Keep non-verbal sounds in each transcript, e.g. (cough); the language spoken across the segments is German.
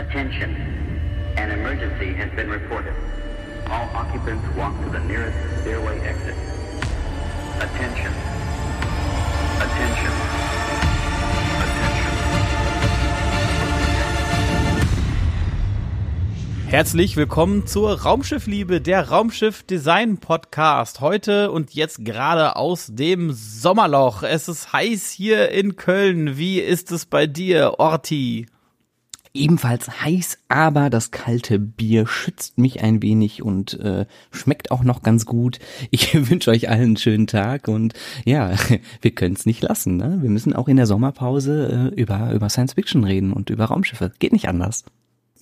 Attention. An emergency has been reported. All occupants walk to the nearest stairway exit. Attention. Attention. Attention. Herzlich willkommen zur Raumschiffliebe, der Raumschiff Design Podcast. Heute und jetzt gerade aus dem Sommerloch. Es ist heiß hier in Köln. Wie ist es bei dir, Orti? Ebenfalls heiß, aber das kalte Bier schützt mich ein wenig und äh, schmeckt auch noch ganz gut. Ich (laughs) wünsche euch allen einen schönen Tag und ja, (laughs) wir können es nicht lassen. Ne? Wir müssen auch in der Sommerpause äh, über, über Science Fiction reden und über Raumschiffe. Geht nicht anders.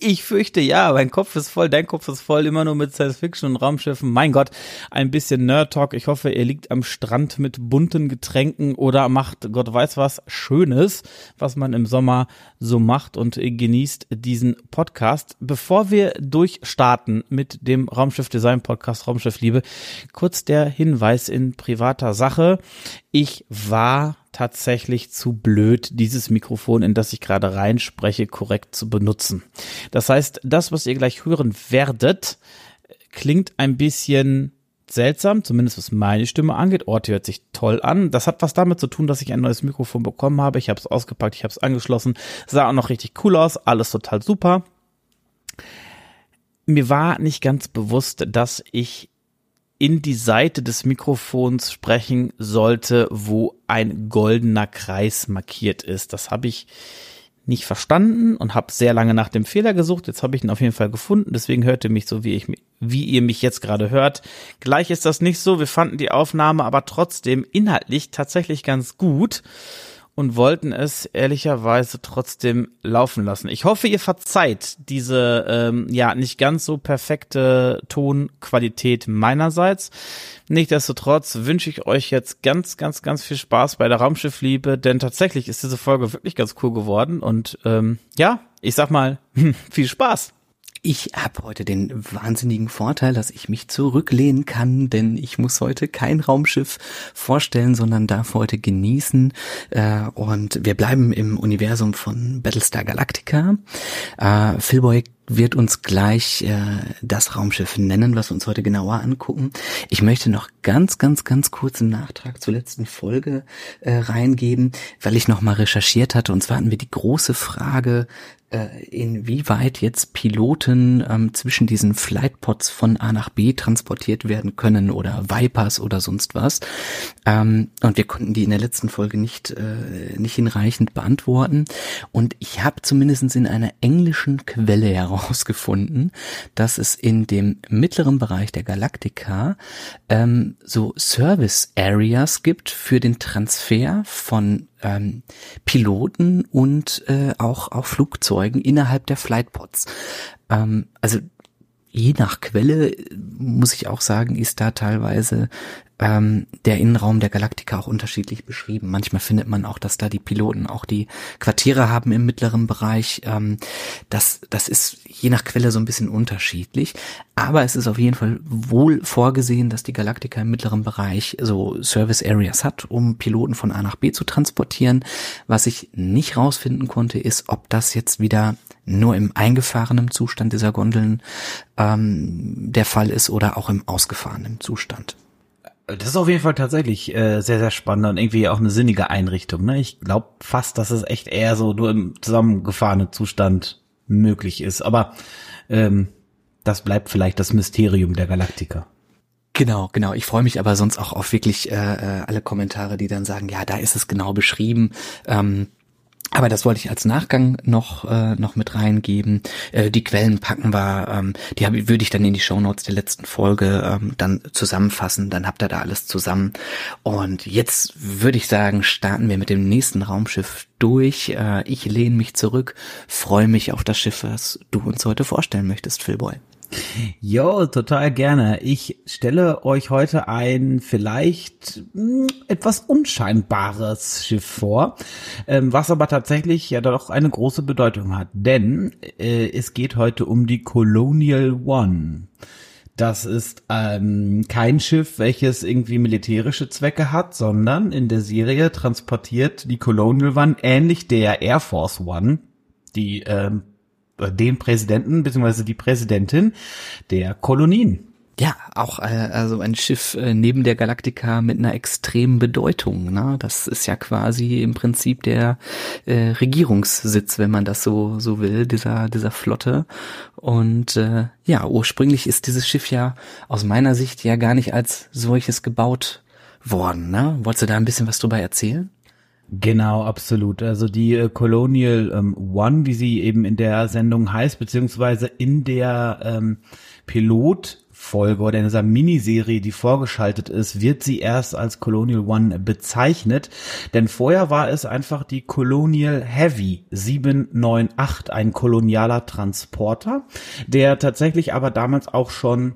Ich fürchte ja, mein Kopf ist voll, dein Kopf ist voll, immer nur mit Science Fiction und Raumschiffen. Mein Gott, ein bisschen Nerd Talk. Ich hoffe, ihr liegt am Strand mit bunten Getränken oder macht Gott weiß was Schönes, was man im Sommer so macht und genießt diesen Podcast. Bevor wir durchstarten mit dem Raumschiff Design Podcast Raumschiff Liebe, kurz der Hinweis in privater Sache. Ich war tatsächlich zu blöd, dieses Mikrofon, in das ich gerade reinspreche, korrekt zu benutzen. Das heißt, das, was ihr gleich hören werdet, klingt ein bisschen seltsam, zumindest was meine Stimme angeht. Orte hört sich toll an. Das hat was damit zu tun, dass ich ein neues Mikrofon bekommen habe. Ich habe es ausgepackt, ich habe es angeschlossen, sah auch noch richtig cool aus, alles total super. Mir war nicht ganz bewusst, dass ich in die Seite des Mikrofons sprechen sollte, wo ein goldener Kreis markiert ist. Das habe ich nicht verstanden und habe sehr lange nach dem Fehler gesucht. Jetzt habe ich ihn auf jeden Fall gefunden. Deswegen hört ihr mich so, wie ich wie ihr mich jetzt gerade hört. Gleich ist das nicht so. Wir fanden die Aufnahme aber trotzdem inhaltlich tatsächlich ganz gut und wollten es ehrlicherweise trotzdem laufen lassen. Ich hoffe, ihr verzeiht diese ähm, ja nicht ganz so perfekte Tonqualität meinerseits. Nichtsdestotrotz wünsche ich euch jetzt ganz, ganz, ganz viel Spaß bei der Raumschiffliebe, denn tatsächlich ist diese Folge wirklich ganz cool geworden und ähm, ja, ich sag mal, (laughs) viel Spaß. Ich habe heute den wahnsinnigen Vorteil, dass ich mich zurücklehnen kann, denn ich muss heute kein Raumschiff vorstellen, sondern darf heute genießen. Äh, und wir bleiben im Universum von Battlestar Galactica. Äh, Philboy wird uns gleich äh, das Raumschiff nennen, was wir uns heute genauer angucken. Ich möchte noch ganz, ganz, ganz kurz einen Nachtrag zur letzten Folge äh, reingeben, weil ich nochmal recherchiert hatte. Und zwar hatten wir die große Frage, äh, inwieweit jetzt Piloten ähm, zwischen diesen Flightpods von A nach B transportiert werden können oder Vipers oder sonst was. Ähm, und wir konnten die in der letzten Folge nicht, äh, nicht hinreichend beantworten. Und ich habe zumindest in einer englischen Quelle herausgefunden, dass es in dem mittleren Bereich der Galaktika ähm, so Service Areas gibt für den Transfer von ähm, Piloten und äh, auch, auch Flugzeugen innerhalb der Flightpods. Ähm, also je nach Quelle muss ich auch sagen, ist da teilweise ähm, der Innenraum der Galaktika auch unterschiedlich beschrieben. Manchmal findet man auch, dass da die Piloten auch die Quartiere haben im mittleren Bereich. Ähm, das, das ist je nach Quelle so ein bisschen unterschiedlich. Aber es ist auf jeden Fall wohl vorgesehen, dass die Galaktika im mittleren Bereich so Service Areas hat, um Piloten von A nach B zu transportieren. Was ich nicht rausfinden konnte, ist, ob das jetzt wieder nur im eingefahrenen Zustand dieser Gondeln ähm, der Fall ist oder auch im ausgefahrenen Zustand. Das ist auf jeden Fall tatsächlich äh, sehr, sehr spannend und irgendwie auch eine sinnige Einrichtung. Ne? Ich glaube fast, dass es echt eher so nur im zusammengefahrenen Zustand möglich ist. Aber ähm, das bleibt vielleicht das Mysterium der Galaktiker. Genau, genau. Ich freue mich aber sonst auch auf wirklich äh, äh, alle Kommentare, die dann sagen, ja, da ist es genau beschrieben. Ähm, aber das wollte ich als Nachgang noch äh, noch mit reingeben. Äh, die Quellen packen wir, ähm, die hab, würde ich dann in die Shownotes der letzten Folge ähm, dann zusammenfassen. Dann habt ihr da alles zusammen. Und jetzt würde ich sagen, starten wir mit dem nächsten Raumschiff durch. Äh, ich lehne mich zurück, freue mich auf das Schiff, was du uns heute vorstellen möchtest, Philboy. Jo, total gerne. Ich stelle euch heute ein vielleicht hm, etwas unscheinbares Schiff vor, ähm, was aber tatsächlich ja doch eine große Bedeutung hat. Denn äh, es geht heute um die Colonial One. Das ist ähm, kein Schiff, welches irgendwie militärische Zwecke hat, sondern in der Serie transportiert die Colonial One ähnlich der Air Force One, die ähm, den Präsidenten bzw. die Präsidentin der Kolonien. Ja, auch äh, also ein Schiff äh, neben der Galaktika mit einer extremen Bedeutung. Ne? Das ist ja quasi im Prinzip der äh, Regierungssitz, wenn man das so so will, dieser dieser Flotte. Und äh, ja, ursprünglich ist dieses Schiff ja aus meiner Sicht ja gar nicht als solches gebaut worden. Ne? Wolltest du da ein bisschen was drüber erzählen? Genau, absolut. Also die äh, Colonial ähm, One, wie sie eben in der Sendung heißt, beziehungsweise in der ähm, Pilot Folge oder in dieser Miniserie, die vorgeschaltet ist, wird sie erst als Colonial One bezeichnet. Denn vorher war es einfach die Colonial Heavy 798, ein kolonialer Transporter, der tatsächlich aber damals auch schon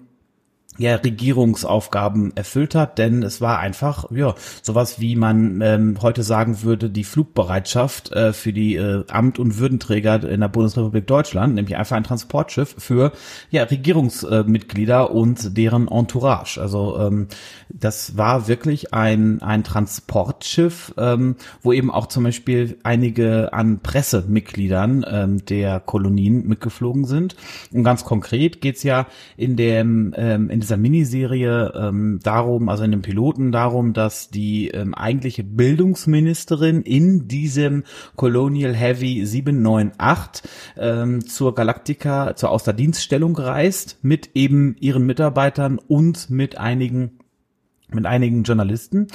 ja, Regierungsaufgaben erfüllt hat, denn es war einfach, ja, sowas wie man ähm, heute sagen würde, die Flugbereitschaft äh, für die äh, Amt- und Würdenträger in der Bundesrepublik Deutschland, nämlich einfach ein Transportschiff für ja, Regierungsmitglieder äh, und deren Entourage. Also ähm, das war wirklich ein, ein Transportschiff, ähm, wo eben auch zum Beispiel einige an Pressemitgliedern ähm, der Kolonien mitgeflogen sind. Und ganz konkret geht's ja in dem ähm, in dieser Miniserie ähm, darum, also in dem Piloten darum, dass die ähm, eigentliche Bildungsministerin in diesem Colonial Heavy 798 ähm, zur Galactica, zur Außerdienststellung reist, mit eben ihren Mitarbeitern und mit einigen, mit einigen Journalisten.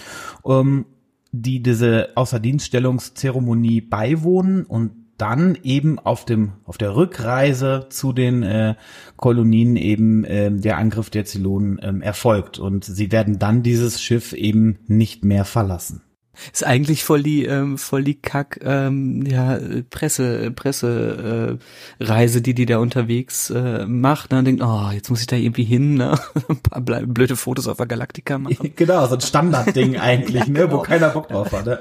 Ähm, die diese Außerdienststellungszeremonie beiwohnen und dann eben auf dem auf der Rückreise zu den äh, Kolonien eben äh, der Angriff der Zylonen äh, erfolgt und sie werden dann dieses Schiff eben nicht mehr verlassen. Ist eigentlich voll die ähm, voll die Kack ähm, ja Presse Presse äh, Reise, die die da unterwegs äh, macht. Ne? Und denkt, oh, jetzt muss ich da irgendwie hin, ne? (laughs) ein paar blöde Fotos auf der Galaktika machen. (laughs) genau, so ein Standardding (laughs) eigentlich, ja, ne, genau. wo keiner Bock drauf hat. Ne?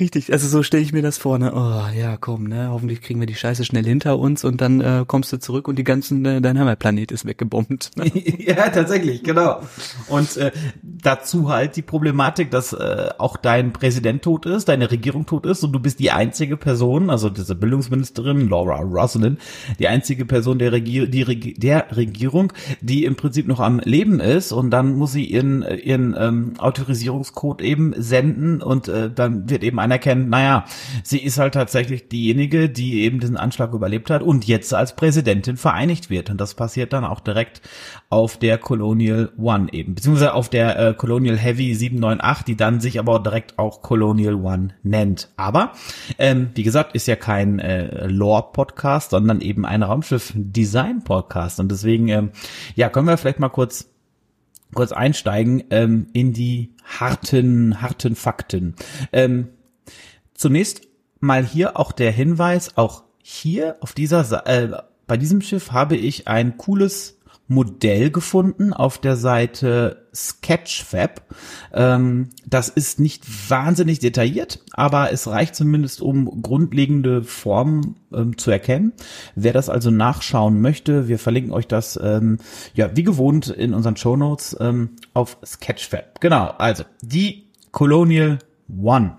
Richtig, also so stelle ich mir das vor, ne? Oh, ja, komm, ne? Hoffentlich kriegen wir die Scheiße schnell hinter uns und dann äh, kommst du zurück und die ganzen äh, dein Heimatplanet ist weggebombt. Ne? ja, tatsächlich, genau. Und äh, dazu halt die Problematik, dass äh, auch dein Präsident tot ist, deine Regierung tot ist und du bist die einzige Person, also diese Bildungsministerin Laura Roslin, die einzige Person der, Regier die Reg der Regierung, die im Prinzip noch am Leben ist und dann muss sie ihren, ihren ähm, Autorisierungscode eben senden und äh, dann wird eben anerkennen, naja, sie ist halt tatsächlich diejenige, die eben diesen Anschlag überlebt hat und jetzt als Präsidentin vereinigt wird. Und das passiert dann auch direkt auf der Colonial One eben, beziehungsweise auf der äh, Colonial Heavy 798, die dann sich aber direkt auch Colonial One nennt. Aber, ähm, wie gesagt, ist ja kein äh, Lore-Podcast, sondern eben ein Raumschiff-Design-Podcast. Und deswegen, ähm, ja, können wir vielleicht mal kurz kurz einsteigen ähm, in die harten, harten Fakten. Ähm, zunächst mal hier auch der Hinweis, auch hier auf dieser, äh, bei diesem Schiff habe ich ein cooles Modell gefunden auf der Seite Sketchfab. Ähm, das ist nicht wahnsinnig detailliert, aber es reicht zumindest, um grundlegende Formen ähm, zu erkennen. Wer das also nachschauen möchte, wir verlinken euch das ähm, ja wie gewohnt in unseren Show Notes ähm, auf Sketchfab. Genau, also die Colonial One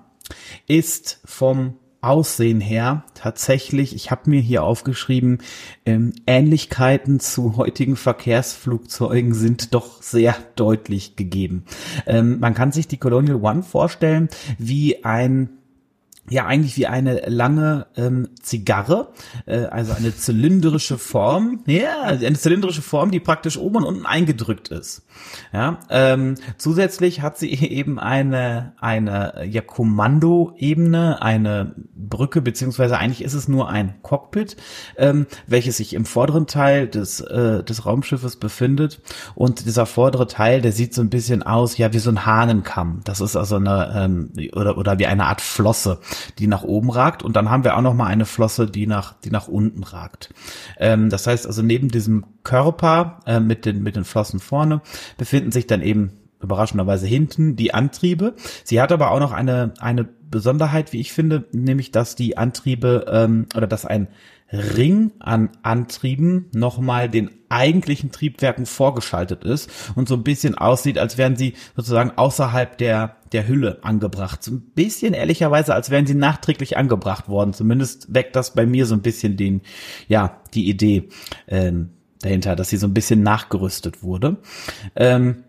ist vom Aussehen her tatsächlich, ich habe mir hier aufgeschrieben, ähm, Ähnlichkeiten zu heutigen Verkehrsflugzeugen sind doch sehr deutlich gegeben. Ähm, man kann sich die Colonial One vorstellen wie ein ja eigentlich wie eine lange ähm, Zigarre, äh, also eine zylindrische Form, (laughs) ja, eine zylindrische Form, die praktisch oben und unten eingedrückt ist. Ja, ähm, zusätzlich hat sie (laughs) eben eine eine ja Kommandoebene, eine Brücke beziehungsweise eigentlich ist es nur ein Cockpit, ähm, welches sich im vorderen Teil des äh, des Raumschiffes befindet und dieser vordere Teil, der sieht so ein bisschen aus, ja wie so ein Hahnenkamm. Das ist also eine ähm, oder oder wie eine Art Flosse die nach oben ragt. Und dann haben wir auch noch mal eine Flosse, die nach, die nach unten ragt. Ähm, das heißt also neben diesem Körper äh, mit den, mit den Flossen vorne befinden sich dann eben überraschenderweise hinten die Antriebe. Sie hat aber auch noch eine, eine Besonderheit, wie ich finde, nämlich dass die Antriebe ähm, oder dass ein Ring an Antrieben nochmal den eigentlichen Triebwerken vorgeschaltet ist und so ein bisschen aussieht, als wären sie sozusagen außerhalb der, der Hülle angebracht. So ein bisschen ehrlicherweise, als wären sie nachträglich angebracht worden. Zumindest weckt das bei mir so ein bisschen den, ja, die Idee ähm, dahinter, dass sie so ein bisschen nachgerüstet wurde. Ähm,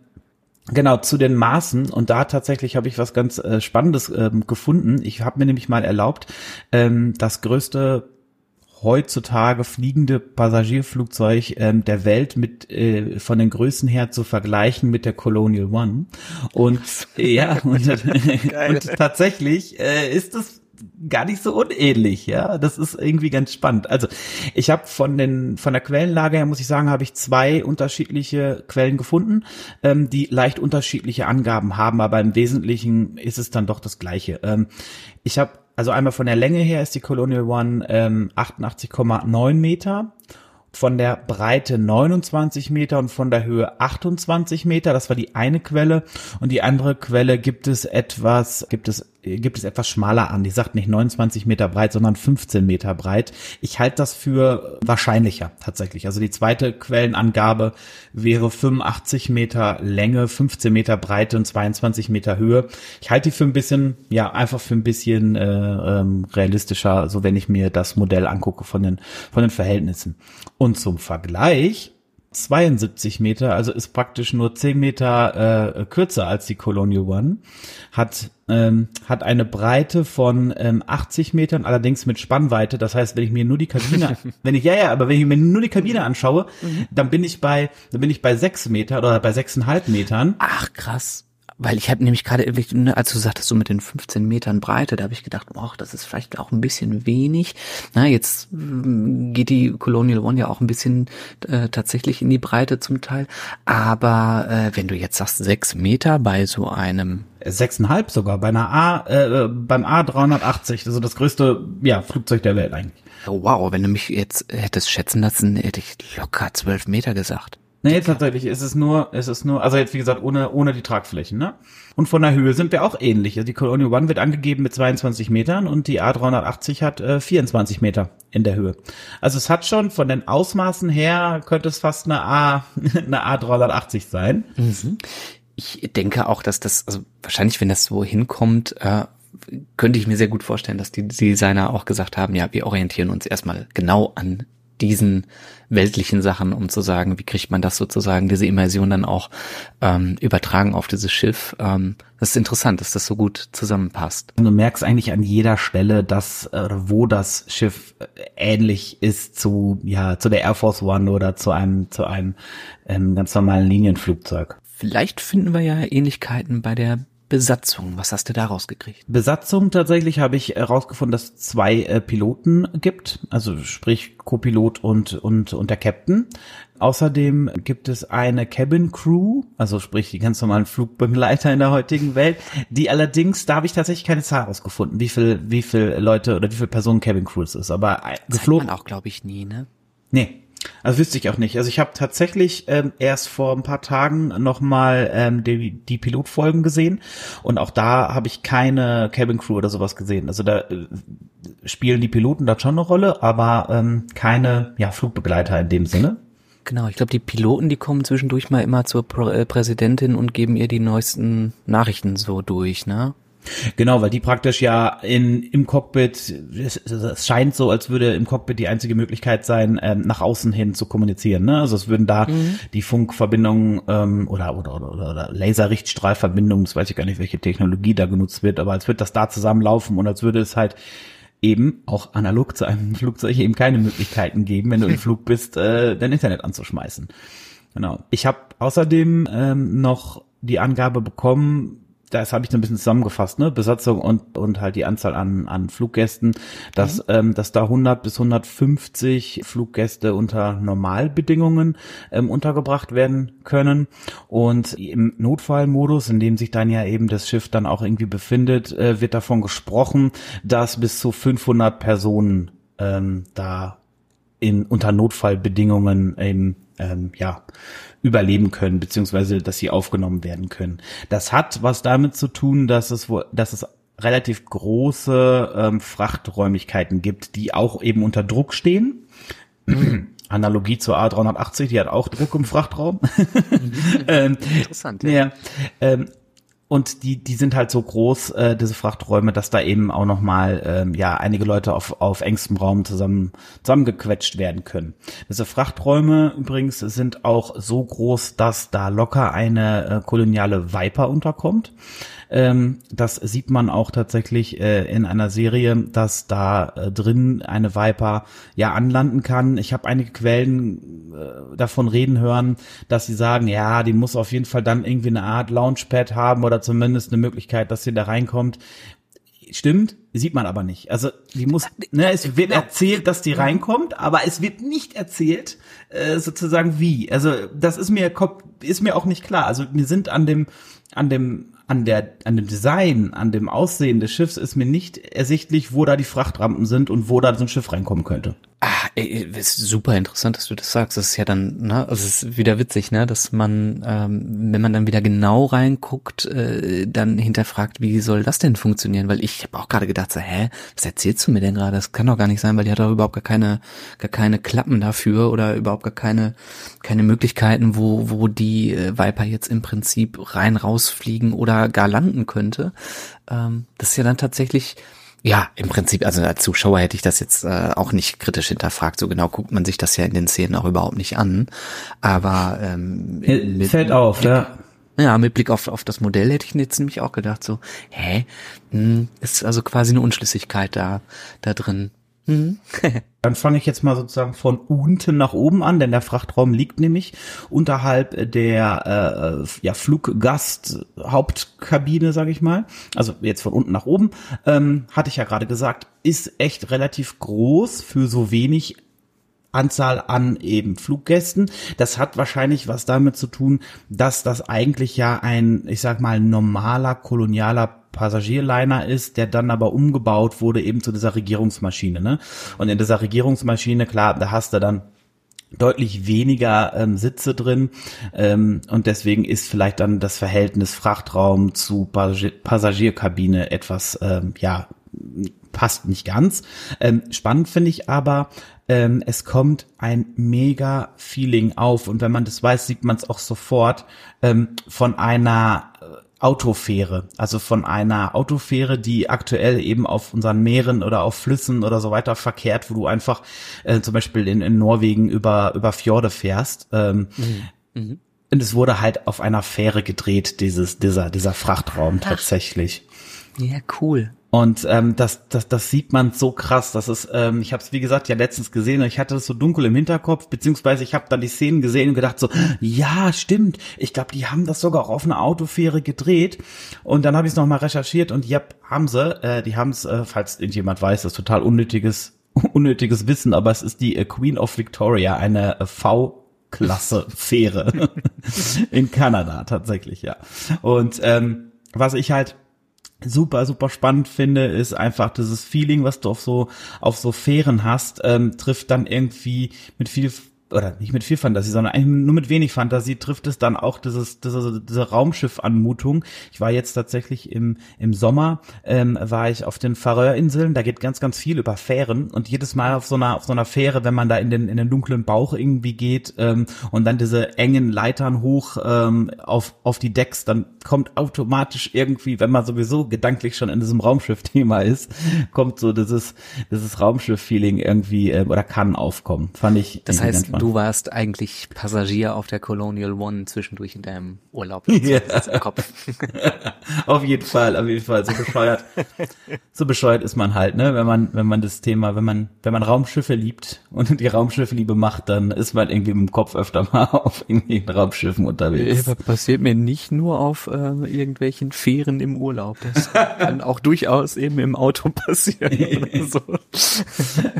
Genau, zu den Maßen. Und da tatsächlich habe ich was ganz äh, Spannendes ähm, gefunden. Ich habe mir nämlich mal erlaubt, ähm, das größte heutzutage fliegende Passagierflugzeug ähm, der Welt mit äh, von den Größen her zu vergleichen mit der Colonial One. Und ja, (laughs) und, und tatsächlich äh, ist es gar nicht so unähnlich, ja. Das ist irgendwie ganz spannend. Also ich habe von den von der Quellenlage her muss ich sagen, habe ich zwei unterschiedliche Quellen gefunden, ähm, die leicht unterschiedliche Angaben haben, aber im Wesentlichen ist es dann doch das Gleiche. Ähm, ich habe also einmal von der Länge her ist die Colonial One ähm, 88,9 Meter von der Breite 29 Meter und von der Höhe 28 Meter. Das war die eine Quelle. Und die andere Quelle gibt es etwas, gibt es gibt es etwas schmaler an. Die sagt nicht 29 Meter breit, sondern 15 Meter breit. Ich halte das für wahrscheinlicher tatsächlich. Also die zweite Quellenangabe wäre 85 Meter Länge, 15 Meter Breite und 22 Meter Höhe. Ich halte die für ein bisschen, ja, einfach für ein bisschen äh, ähm, realistischer, so wenn ich mir das Modell angucke von den, von den Verhältnissen. Und zum Vergleich 72 Meter, also ist praktisch nur 10 Meter äh, kürzer als die Colonial One, hat ähm, hat eine Breite von ähm, 80 Metern, allerdings mit Spannweite. Das heißt, wenn ich mir nur die Kabine, (laughs) wenn ich ja ja, aber wenn ich mir nur die Kabine anschaue, mhm. dann bin ich bei, dann bin ich bei 6 Meter oder bei 6,5 Metern. Ach krass. Weil ich habe nämlich gerade, ne, als du sagtest, so mit den 15 Metern Breite, da habe ich gedacht, oh, das ist vielleicht auch ein bisschen wenig. Na, jetzt mm, geht die Colonial One ja auch ein bisschen äh, tatsächlich in die Breite zum Teil. Aber äh, wenn du jetzt sagst, sechs Meter bei so einem sechseinhalb sogar bei einer A äh, beim A380, also das größte ja Flugzeug der Welt eigentlich. Oh, wow, wenn du mich jetzt hättest schätzen lassen, hätte ich locker zwölf Meter gesagt. Nee, tatsächlich ist es nur, ist es nur, also jetzt wie gesagt, ohne, ohne die Tragflächen, ne? Und von der Höhe sind wir auch ähnlich. Also die Colonial One wird angegeben mit 22 Metern und die A380 hat äh, 24 Meter in der Höhe. Also es hat schon von den Ausmaßen her, könnte es fast eine A, (laughs) eine A380 sein. Mhm. Ich denke auch, dass das, also wahrscheinlich, wenn das so hinkommt, äh, könnte ich mir sehr gut vorstellen, dass die Designer auch gesagt haben, ja, wir orientieren uns erstmal genau an diesen weltlichen Sachen, um zu sagen, wie kriegt man das sozusagen, diese Immersion dann auch ähm, übertragen auf dieses Schiff. Ähm, das ist interessant, dass das so gut zusammenpasst. Du merkst eigentlich an jeder Stelle, dass äh, wo das Schiff äh, ähnlich ist zu ja zu der Air Force One oder zu einem zu einem ähm, ganz normalen Linienflugzeug. Vielleicht finden wir ja Ähnlichkeiten bei der Besatzung. Was hast du da rausgekriegt? Besatzung tatsächlich habe ich herausgefunden, dass es zwei äh, Piloten gibt, also sprich Co-Pilot und, und, und der Captain. Außerdem gibt es eine Cabin Crew, also sprich die ganz normalen Flugbegleiter in der heutigen Welt, die allerdings, da habe ich tatsächlich keine Zahl rausgefunden, wie viel, wie viel Leute oder wie viele Personen Cabin Crew es ist, aber äh, geflogen. man auch, glaube ich, nie, ne? Nee, also wüsste ich auch nicht. Also ich habe tatsächlich ähm, erst vor ein paar Tagen nochmal ähm, die, die Pilotfolgen gesehen und auch da habe ich keine Cabin Crew oder sowas gesehen. Also da äh, spielen die Piloten da schon eine Rolle, aber ähm, keine ja, Flugbegleiter in dem Sinne. Genau, ich glaube, die Piloten, die kommen zwischendurch mal immer zur Pr äh, Präsidentin und geben ihr die neuesten Nachrichten so durch, ne? Genau, weil die praktisch ja in, im Cockpit, es, es scheint so, als würde im Cockpit die einzige Möglichkeit sein, ähm, nach außen hin zu kommunizieren. Ne? Also es würden da mhm. die Funkverbindungen ähm, oder, oder, oder, oder Laserrichtstrahlverbindungen, das weiß ich gar nicht, welche Technologie da genutzt wird, aber als würde das da zusammenlaufen und als würde es halt eben auch analog zu einem (laughs) Flugzeug eben keine Möglichkeiten geben, wenn du im (laughs) Flug bist, äh, dein Internet anzuschmeißen. Genau. Ich habe außerdem ähm, noch die Angabe bekommen, das habe ich so ein bisschen zusammengefasst, ne? Besatzung und und halt die Anzahl an an Fluggästen, dass mhm. ähm, dass da 100 bis 150 Fluggäste unter Normalbedingungen ähm, untergebracht werden können und im Notfallmodus, in dem sich dann ja eben das Schiff dann auch irgendwie befindet, äh, wird davon gesprochen, dass bis zu 500 Personen ähm, da in unter Notfallbedingungen eben ähm, ja überleben können, beziehungsweise dass sie aufgenommen werden können. Das hat was damit zu tun, dass es, dass es relativ große ähm, Frachträumlichkeiten gibt, die auch eben unter Druck stehen. Analogie zur A380, die hat auch Druck im Frachtraum. (laughs) ähm, Interessant. Ja. ja ähm, und die die sind halt so groß äh, diese Frachträume, dass da eben auch noch mal ähm, ja einige Leute auf auf engstem Raum zusammen zusammengequetscht werden können. Diese Frachträume übrigens sind auch so groß, dass da locker eine äh, koloniale Viper unterkommt. Ähm, das sieht man auch tatsächlich äh, in einer Serie, dass da äh, drin eine Viper ja anlanden kann. Ich habe einige Quellen äh, davon reden hören, dass sie sagen, ja, die muss auf jeden Fall dann irgendwie eine Art Launchpad haben oder zumindest eine Möglichkeit, dass sie da reinkommt. Stimmt, sieht man aber nicht. Also die muss, ne, es wird erzählt, dass die reinkommt, aber es wird nicht erzählt, äh, sozusagen wie. Also das ist mir ist mir auch nicht klar. Also wir sind an dem an dem an der, an dem Design, an dem Aussehen des Schiffs ist mir nicht ersichtlich, wo da die Frachtrampen sind und wo da so ein Schiff reinkommen könnte. Ah, ey, ist super interessant, dass du das sagst. Das ist ja dann, ne, also es ist wieder witzig, ne, dass man, ähm, wenn man dann wieder genau reinguckt, äh, dann hinterfragt, wie soll das denn funktionieren? Weil ich habe auch gerade gedacht, so, hä, was erzählst du mir denn gerade? Das kann doch gar nicht sein, weil die hat doch überhaupt gar keine, gar keine Klappen dafür oder überhaupt gar keine, keine Möglichkeiten, wo, wo die äh, Viper jetzt im Prinzip rein rausfliegen oder gar landen könnte. Ähm, das ist ja dann tatsächlich ja, im Prinzip, also als Zuschauer hätte ich das jetzt äh, auch nicht kritisch hinterfragt. So genau guckt man sich das ja in den Szenen auch überhaupt nicht an. Aber ähm, mit, fällt auf, Blick, ja. Ja, mit Blick auf, auf das Modell hätte ich jetzt nämlich auch gedacht, so, hä? Hm, ist also quasi eine Unschlüssigkeit da, da drin. Mhm. (laughs) Dann fange ich jetzt mal sozusagen von unten nach oben an, denn der Frachtraum liegt nämlich unterhalb der äh, ja, Fluggast-Hauptkabine, sage ich mal. Also jetzt von unten nach oben. Ähm, hatte ich ja gerade gesagt, ist echt relativ groß für so wenig Anzahl an eben Fluggästen. Das hat wahrscheinlich was damit zu tun, dass das eigentlich ja ein, ich sag mal, normaler kolonialer Passagierliner ist, der dann aber umgebaut wurde eben zu dieser Regierungsmaschine. Ne? Und in dieser Regierungsmaschine, klar, da hast du dann deutlich weniger ähm, Sitze drin ähm, und deswegen ist vielleicht dann das Verhältnis Frachtraum zu Passagier Passagierkabine etwas ähm, ja passt nicht ganz. Ähm, spannend finde ich aber, ähm, es kommt ein mega Feeling auf und wenn man das weiß, sieht man es auch sofort ähm, von einer Autofähre, also von einer Autofähre, die aktuell eben auf unseren Meeren oder auf Flüssen oder so weiter verkehrt, wo du einfach äh, zum Beispiel in, in Norwegen über, über Fjorde fährst. Ähm, mhm. Mhm. Und es wurde halt auf einer Fähre gedreht, dieses, dieser, dieser Frachtraum tatsächlich. Ja, cool. Und ähm, das, das, das sieht man so krass. Das ist, ähm, ich habe es wie gesagt ja letztens gesehen und ich hatte es so dunkel im Hinterkopf, beziehungsweise ich habe dann die Szenen gesehen und gedacht so, ja, stimmt. Ich glaube, die haben das sogar auf einer Autofähre gedreht. Und dann habe ich es nochmal recherchiert und ja, haben sie. Äh, die haben es, äh, falls irgendjemand weiß, das ist total unnötiges, (laughs) unnötiges Wissen, aber es ist die äh, Queen of Victoria, eine äh, V Klasse (laughs) Fähre (laughs) in Kanada tatsächlich, ja. Und ähm, was ich halt super, super spannend finde, ist einfach dieses Feeling, was du auf so, auf so Fähren hast, ähm, trifft dann irgendwie mit viel oder nicht mit viel Fantasie, sondern eigentlich nur mit wenig Fantasie trifft es dann auch dieses, diese, diese Raumschiff-Anmutung. Ich war jetzt tatsächlich im, im Sommer, ähm, war ich auf den Färöerinseln, da geht ganz, ganz viel über Fähren und jedes Mal auf so einer, auf so einer Fähre, wenn man da in den, in den dunklen Bauch irgendwie geht ähm, und dann diese engen Leitern hoch ähm, auf, auf die Decks, dann kommt automatisch irgendwie, wenn man sowieso gedanklich schon in diesem Raumschiff-Thema ist, kommt so dieses, dieses Raumschiff-Feeling irgendwie äh, oder kann aufkommen. Fand ich. Das heißt, Du warst eigentlich Passagier auf der Colonial One zwischendurch in deinem Urlaub. (laughs) Ja. Im Kopf. (laughs) auf jeden Fall, auf jeden Fall. So bescheuert. so bescheuert ist man halt, ne? Wenn man, wenn man das Thema, wenn man, wenn man Raumschiffe liebt und die Raumschiffe-Liebe macht, dann ist man irgendwie im Kopf öfter mal (laughs) auf irgendwelchen Raumschiffen unterwegs. Das passiert mir nicht nur auf äh, irgendwelchen Fähren im Urlaub. Das kann auch durchaus eben im Auto passieren oder so.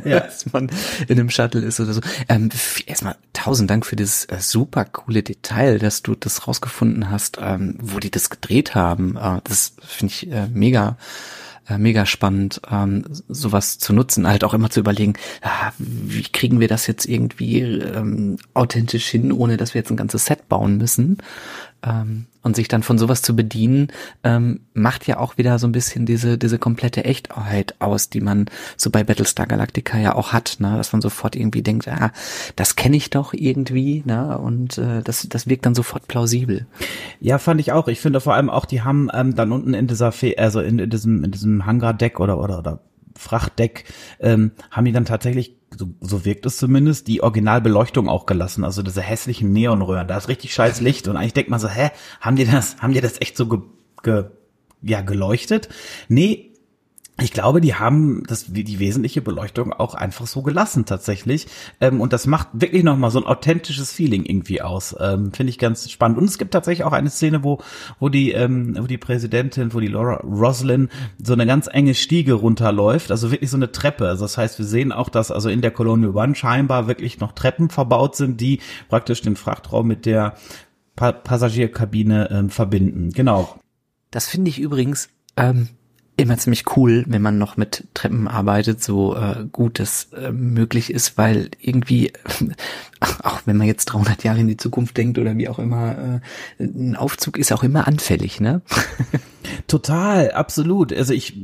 ja. Dass man in einem Shuttle ist oder so. Ähm, erstmal tausend Dank für dieses äh, super coole Detail, dass du das rausgefunden hast, ähm, wo die das gedreht haben. Äh, das finde ich äh, mega äh, mega spannend, ähm, sowas zu nutzen, halt auch immer zu überlegen, ah, wie kriegen wir das jetzt irgendwie ähm, authentisch hin, ohne dass wir jetzt ein ganzes Set bauen müssen. Ähm, und sich dann von sowas zu bedienen, ähm, macht ja auch wieder so ein bisschen diese, diese komplette Echtheit aus, die man so bei Battlestar Galactica ja auch hat, ne? dass man sofort irgendwie denkt, ah, das kenne ich doch irgendwie, ne? und äh, das, das wirkt dann sofort plausibel. Ja, fand ich auch. Ich finde vor allem auch, die haben ähm, dann unten in dieser, Fe also in, in diesem, in diesem Hangar-Deck oder, oder, oder Frachtdeck ähm, haben die dann tatsächlich, so, so wirkt es zumindest, die Originalbeleuchtung auch gelassen. Also diese hässlichen Neonröhren. Da ist richtig scheiß Licht und eigentlich denkt man so, hä, haben die das, haben die das echt so ge, ge, ja, geleuchtet? Nee, ich glaube, die haben das, die, die wesentliche Beleuchtung auch einfach so gelassen tatsächlich. Ähm, und das macht wirklich nochmal so ein authentisches Feeling irgendwie aus. Ähm, Finde ich ganz spannend. Und es gibt tatsächlich auch eine Szene, wo, wo die, ähm, wo die Präsidentin, wo die Laura Roslin so eine ganz enge Stiege runterläuft, also wirklich so eine Treppe. Also das heißt, wir sehen auch, dass also in der Colonial One scheinbar wirklich noch Treppen verbaut sind, die praktisch den Frachtraum mit der pa Passagierkabine ähm, verbinden. Genau. Das finde ich übrigens ähm, immer ziemlich cool, wenn man noch mit Treppen arbeitet, so äh, gut es äh, möglich ist, weil irgendwie, (laughs) auch wenn man jetzt 300 Jahre in die Zukunft denkt oder wie auch immer, äh, ein Aufzug ist auch immer anfällig, ne? (laughs) Total, absolut. Also ich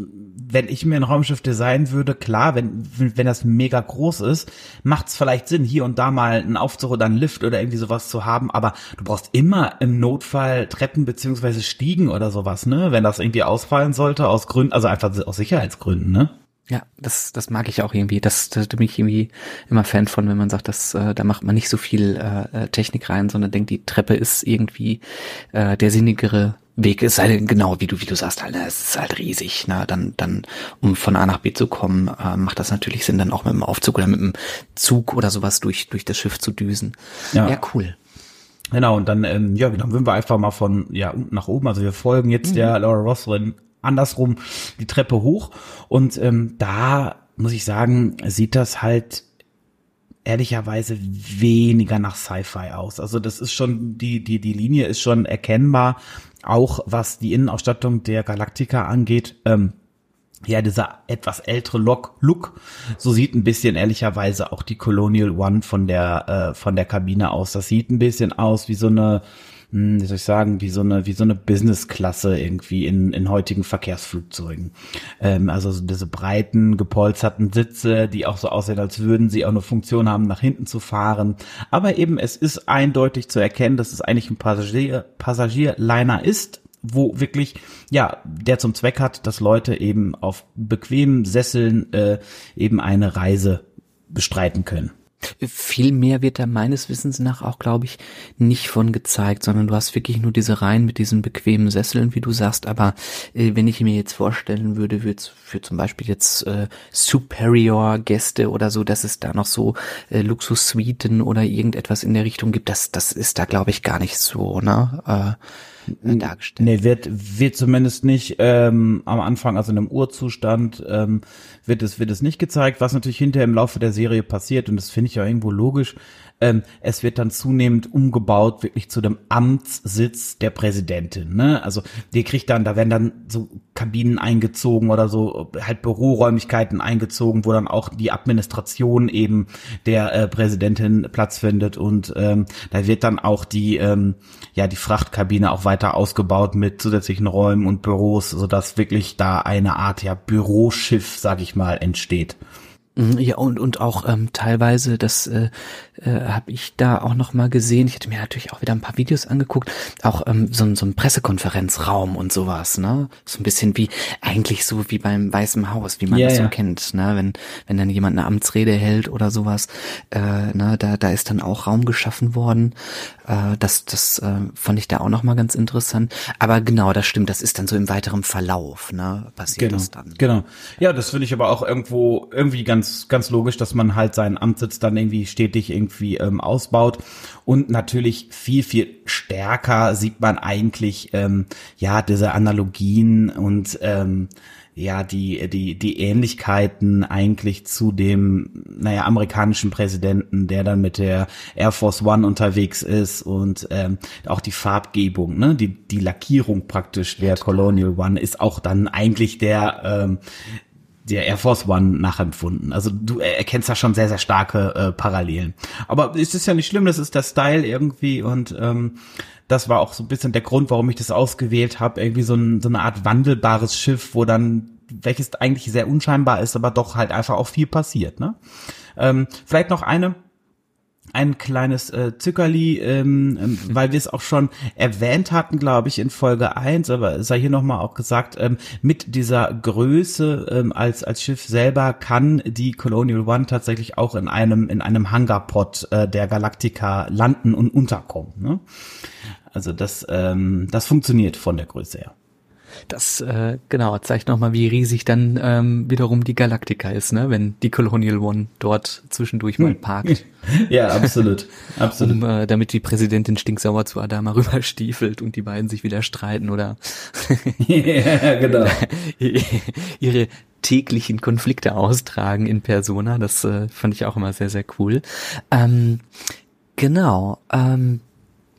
wenn ich mir ein Raumschiff designen würde, klar, wenn, wenn das mega groß ist, macht es vielleicht Sinn, hier und da mal einen Aufzug oder einen Lift oder irgendwie sowas zu haben, aber du brauchst immer im Notfall Treppen beziehungsweise Stiegen oder sowas, ne? Wenn das irgendwie ausfallen sollte, aus Gründen, also einfach aus Sicherheitsgründen, ne? Ja, das, das mag ich auch irgendwie. Das, da bin ich irgendwie immer Fan von, wenn man sagt, dass äh, da macht man nicht so viel äh, Technik rein, sondern denkt, die Treppe ist irgendwie äh, der sinnigere Weg ist halt genau wie du wie du sagst halt, es ist halt riesig, ne? Dann dann um von A nach B zu kommen, äh, macht das natürlich Sinn, dann auch mit dem Aufzug oder mit dem Zug oder sowas durch durch das Schiff zu düsen. Ja, ja cool. Genau und dann ähm, ja, dann würden wir einfach mal von ja unten nach oben, also wir folgen jetzt mhm. der Laura Roslin andersrum die Treppe hoch und ähm, da muss ich sagen, sieht das halt ehrlicherweise weniger nach Sci-Fi aus. Also das ist schon, die, die, die Linie ist schon erkennbar, auch was die Innenausstattung der Galactica angeht. Ähm, ja, dieser etwas ältere Look, Look, so sieht ein bisschen ehrlicherweise auch die Colonial One von der, äh, von der Kabine aus. Das sieht ein bisschen aus wie so eine, wie soll ich sagen, wie so eine, wie so eine Business-Klasse irgendwie in, in heutigen Verkehrsflugzeugen. Ähm, also so diese breiten, gepolsterten Sitze, die auch so aussehen, als würden sie auch eine Funktion haben, nach hinten zu fahren. Aber eben, es ist eindeutig zu erkennen, dass es eigentlich ein Passagier, Passagierliner ist, wo wirklich, ja, der zum Zweck hat, dass Leute eben auf bequemen Sesseln äh, eben eine Reise bestreiten können. Viel mehr wird da meines Wissens nach auch, glaube ich, nicht von gezeigt, sondern du hast wirklich nur diese Reihen mit diesen bequemen Sesseln, wie du sagst. Aber äh, wenn ich mir jetzt vorstellen würde, für, für zum Beispiel jetzt äh, Superior-Gäste oder so, dass es da noch so äh, Luxus-Suiten oder irgendetwas in der Richtung gibt, das, das ist da, glaube ich, gar nicht so, ne? Äh, dargestellt. Nee, wird, wird zumindest nicht ähm, am Anfang, also in einem Urzustand, ähm, wird es, wird es nicht gezeigt, was natürlich hinterher im Laufe der Serie passiert und das finde ich ja irgendwo logisch. Ähm, es wird dann zunehmend umgebaut, wirklich zu dem Amtssitz der Präsidentin. Ne? Also die kriegt dann, da werden dann so Kabinen eingezogen oder so, halt Büroräumlichkeiten eingezogen, wo dann auch die Administration eben der äh, Präsidentin Platz findet und ähm, da wird dann auch die, ähm, ja, die Frachtkabine auch weiter ausgebaut mit zusätzlichen Räumen und Büros, sodass wirklich da eine Art ja Büroschiff, sag ich mal, entsteht. Mhm, ja, und, und auch ähm, teilweise, das äh, äh, habe ich da auch noch mal gesehen. Ich hatte mir natürlich auch wieder ein paar Videos angeguckt, auch ähm, so, so ein Pressekonferenzraum und sowas, ne? So ein bisschen wie, eigentlich so wie beim Weißen Haus, wie man yeah, das so ja. kennt, ne? Wenn, wenn dann jemand eine Amtsrede hält oder sowas, äh, ne? da, da ist dann auch Raum geschaffen worden. Äh, das das äh, fand ich da auch noch mal ganz interessant. Aber genau, das stimmt, das ist dann so im weiteren Verlauf, ne? Passiert genau, das dann. Genau. Ja, das finde ich aber auch irgendwo irgendwie ganz ganz, ganz logisch, dass man halt seinen Amtssitz dann irgendwie stetig irgendwie ähm, ausbaut. Und natürlich viel, viel stärker sieht man eigentlich, ähm, ja, diese Analogien und, ähm, ja, die, die, die Ähnlichkeiten eigentlich zu dem, naja, amerikanischen Präsidenten, der dann mit der Air Force One unterwegs ist und ähm, auch die Farbgebung, ne, die, die Lackierung praktisch der Colonial One ist auch dann eigentlich der, ähm, der Air Force One nachempfunden. Also du erkennst da schon sehr, sehr starke äh, Parallelen. Aber es ist ja nicht schlimm, das ist der Style irgendwie und ähm, das war auch so ein bisschen der Grund, warum ich das ausgewählt habe. Irgendwie so, ein, so eine Art wandelbares Schiff, wo dann, welches eigentlich sehr unscheinbar ist, aber doch halt einfach auch viel passiert. Ne? Ähm, vielleicht noch eine ein kleines äh, Zückerli, ähm, ähm, (laughs) weil wir es auch schon erwähnt hatten, glaube ich, in Folge eins, aber es sei hier nochmal auch gesagt, ähm, mit dieser Größe ähm, als, als Schiff selber kann die Colonial One tatsächlich auch in einem, in einem Hangarpod äh, der Galactica landen und unterkommen. Ne? Also das, ähm, das funktioniert von der Größe her. Das äh, genau zeigt nochmal, wie riesig dann ähm, wiederum die Galaktika ist, ne? wenn die Colonial One dort zwischendurch mal parkt. (laughs) ja, absolut, absolut. Um, äh, damit die Präsidentin stinksauer zu Adama (laughs) rüberstiefelt und die beiden sich wieder streiten oder ja, genau. (laughs) ihre täglichen Konflikte austragen in Persona. Das äh, fand ich auch immer sehr, sehr cool. Ähm, genau. Ähm,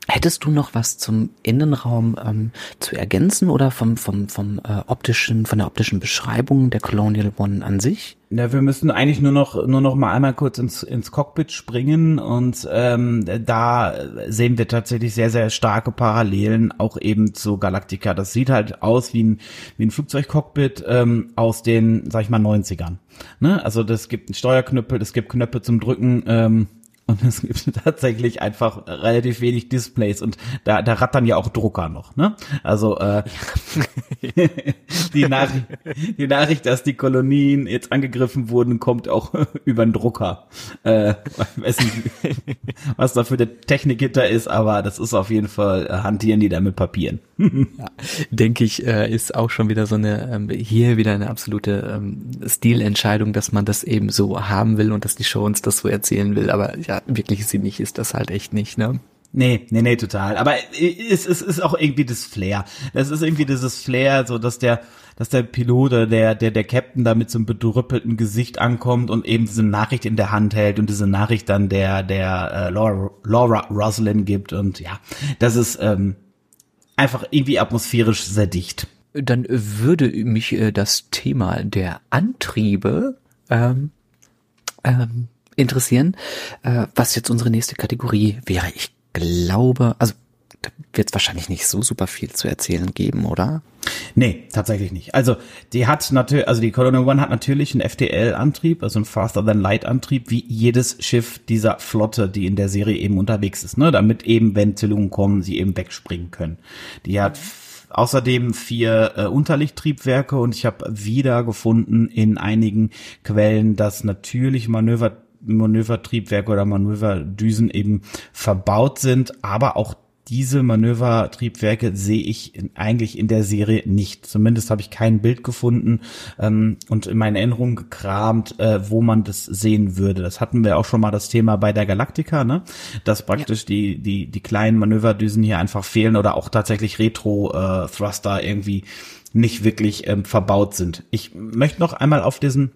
Hättest du noch was zum Innenraum ähm, zu ergänzen oder vom vom vom äh, optischen von der optischen Beschreibung der Colonial One an sich? Ja, wir müssen eigentlich nur noch nur noch mal einmal kurz ins ins Cockpit springen und ähm, da sehen wir tatsächlich sehr sehr starke Parallelen auch eben zu Galactica. Das sieht halt aus wie ein wie ein Flugzeugcockpit ähm, aus den sag ich mal 90ern. Ne? Also das gibt einen Steuerknüppel, es gibt Knöpfe zum Drücken. Ähm, und es gibt (laughs) tatsächlich einfach relativ wenig Displays und da, da rattern ja auch Drucker noch, ne? Also äh, (laughs) die, Nachricht, die Nachricht, dass die Kolonien jetzt angegriffen wurden, kommt auch (laughs) über einen Drucker. Äh, ich weiß nicht, was da für eine Technik hinter ist, aber das ist auf jeden Fall, hantieren die da mit Papieren. (laughs) ja, denke ich, äh, ist auch schon wieder so eine, ähm, hier wieder eine absolute ähm, Stilentscheidung, dass man das eben so haben will und dass die Show uns das so erzählen will, aber ja, wirklich sinnig ist das halt echt nicht, ne? Nee, nee, nee, total. Aber es, es ist auch irgendwie das Flair. Das ist irgendwie dieses Flair, so dass der, dass der Pilot oder der, der, der Captain da mit so einem bedrüppelten Gesicht ankommt und eben diese Nachricht in der Hand hält und diese Nachricht dann der, der äh, Laura, Laura Roslin gibt und ja, das ist ähm, einfach irgendwie atmosphärisch sehr dicht. Dann würde mich äh, das Thema der Antriebe ähm, ähm, interessieren, äh, was jetzt unsere nächste Kategorie wäre. Ich glaube, also da wird es wahrscheinlich nicht so super viel zu erzählen geben, oder? Nee, tatsächlich nicht. Also die hat natürlich, also die Colonial One hat natürlich einen FTL-Antrieb, also einen Faster Than Light-Antrieb, wie jedes Schiff dieser Flotte, die in der Serie eben unterwegs ist, ne, damit eben, wenn Zillungen kommen, sie eben wegspringen können. Die hat außerdem vier äh, Unterlichttriebwerke und ich habe wieder gefunden in einigen Quellen, dass natürlich Manöver Manövertriebwerke oder Manöverdüsen eben verbaut sind, aber auch diese Manövertriebwerke sehe ich in, eigentlich in der Serie nicht. Zumindest habe ich kein Bild gefunden ähm, und in meinen Erinnerungen gekramt, äh, wo man das sehen würde. Das hatten wir auch schon mal das Thema bei der Galactica, ne? Dass praktisch ja. die die die kleinen Manöverdüsen hier einfach fehlen oder auch tatsächlich Retro äh, Thruster irgendwie nicht wirklich ähm, verbaut sind. Ich möchte noch einmal auf diesen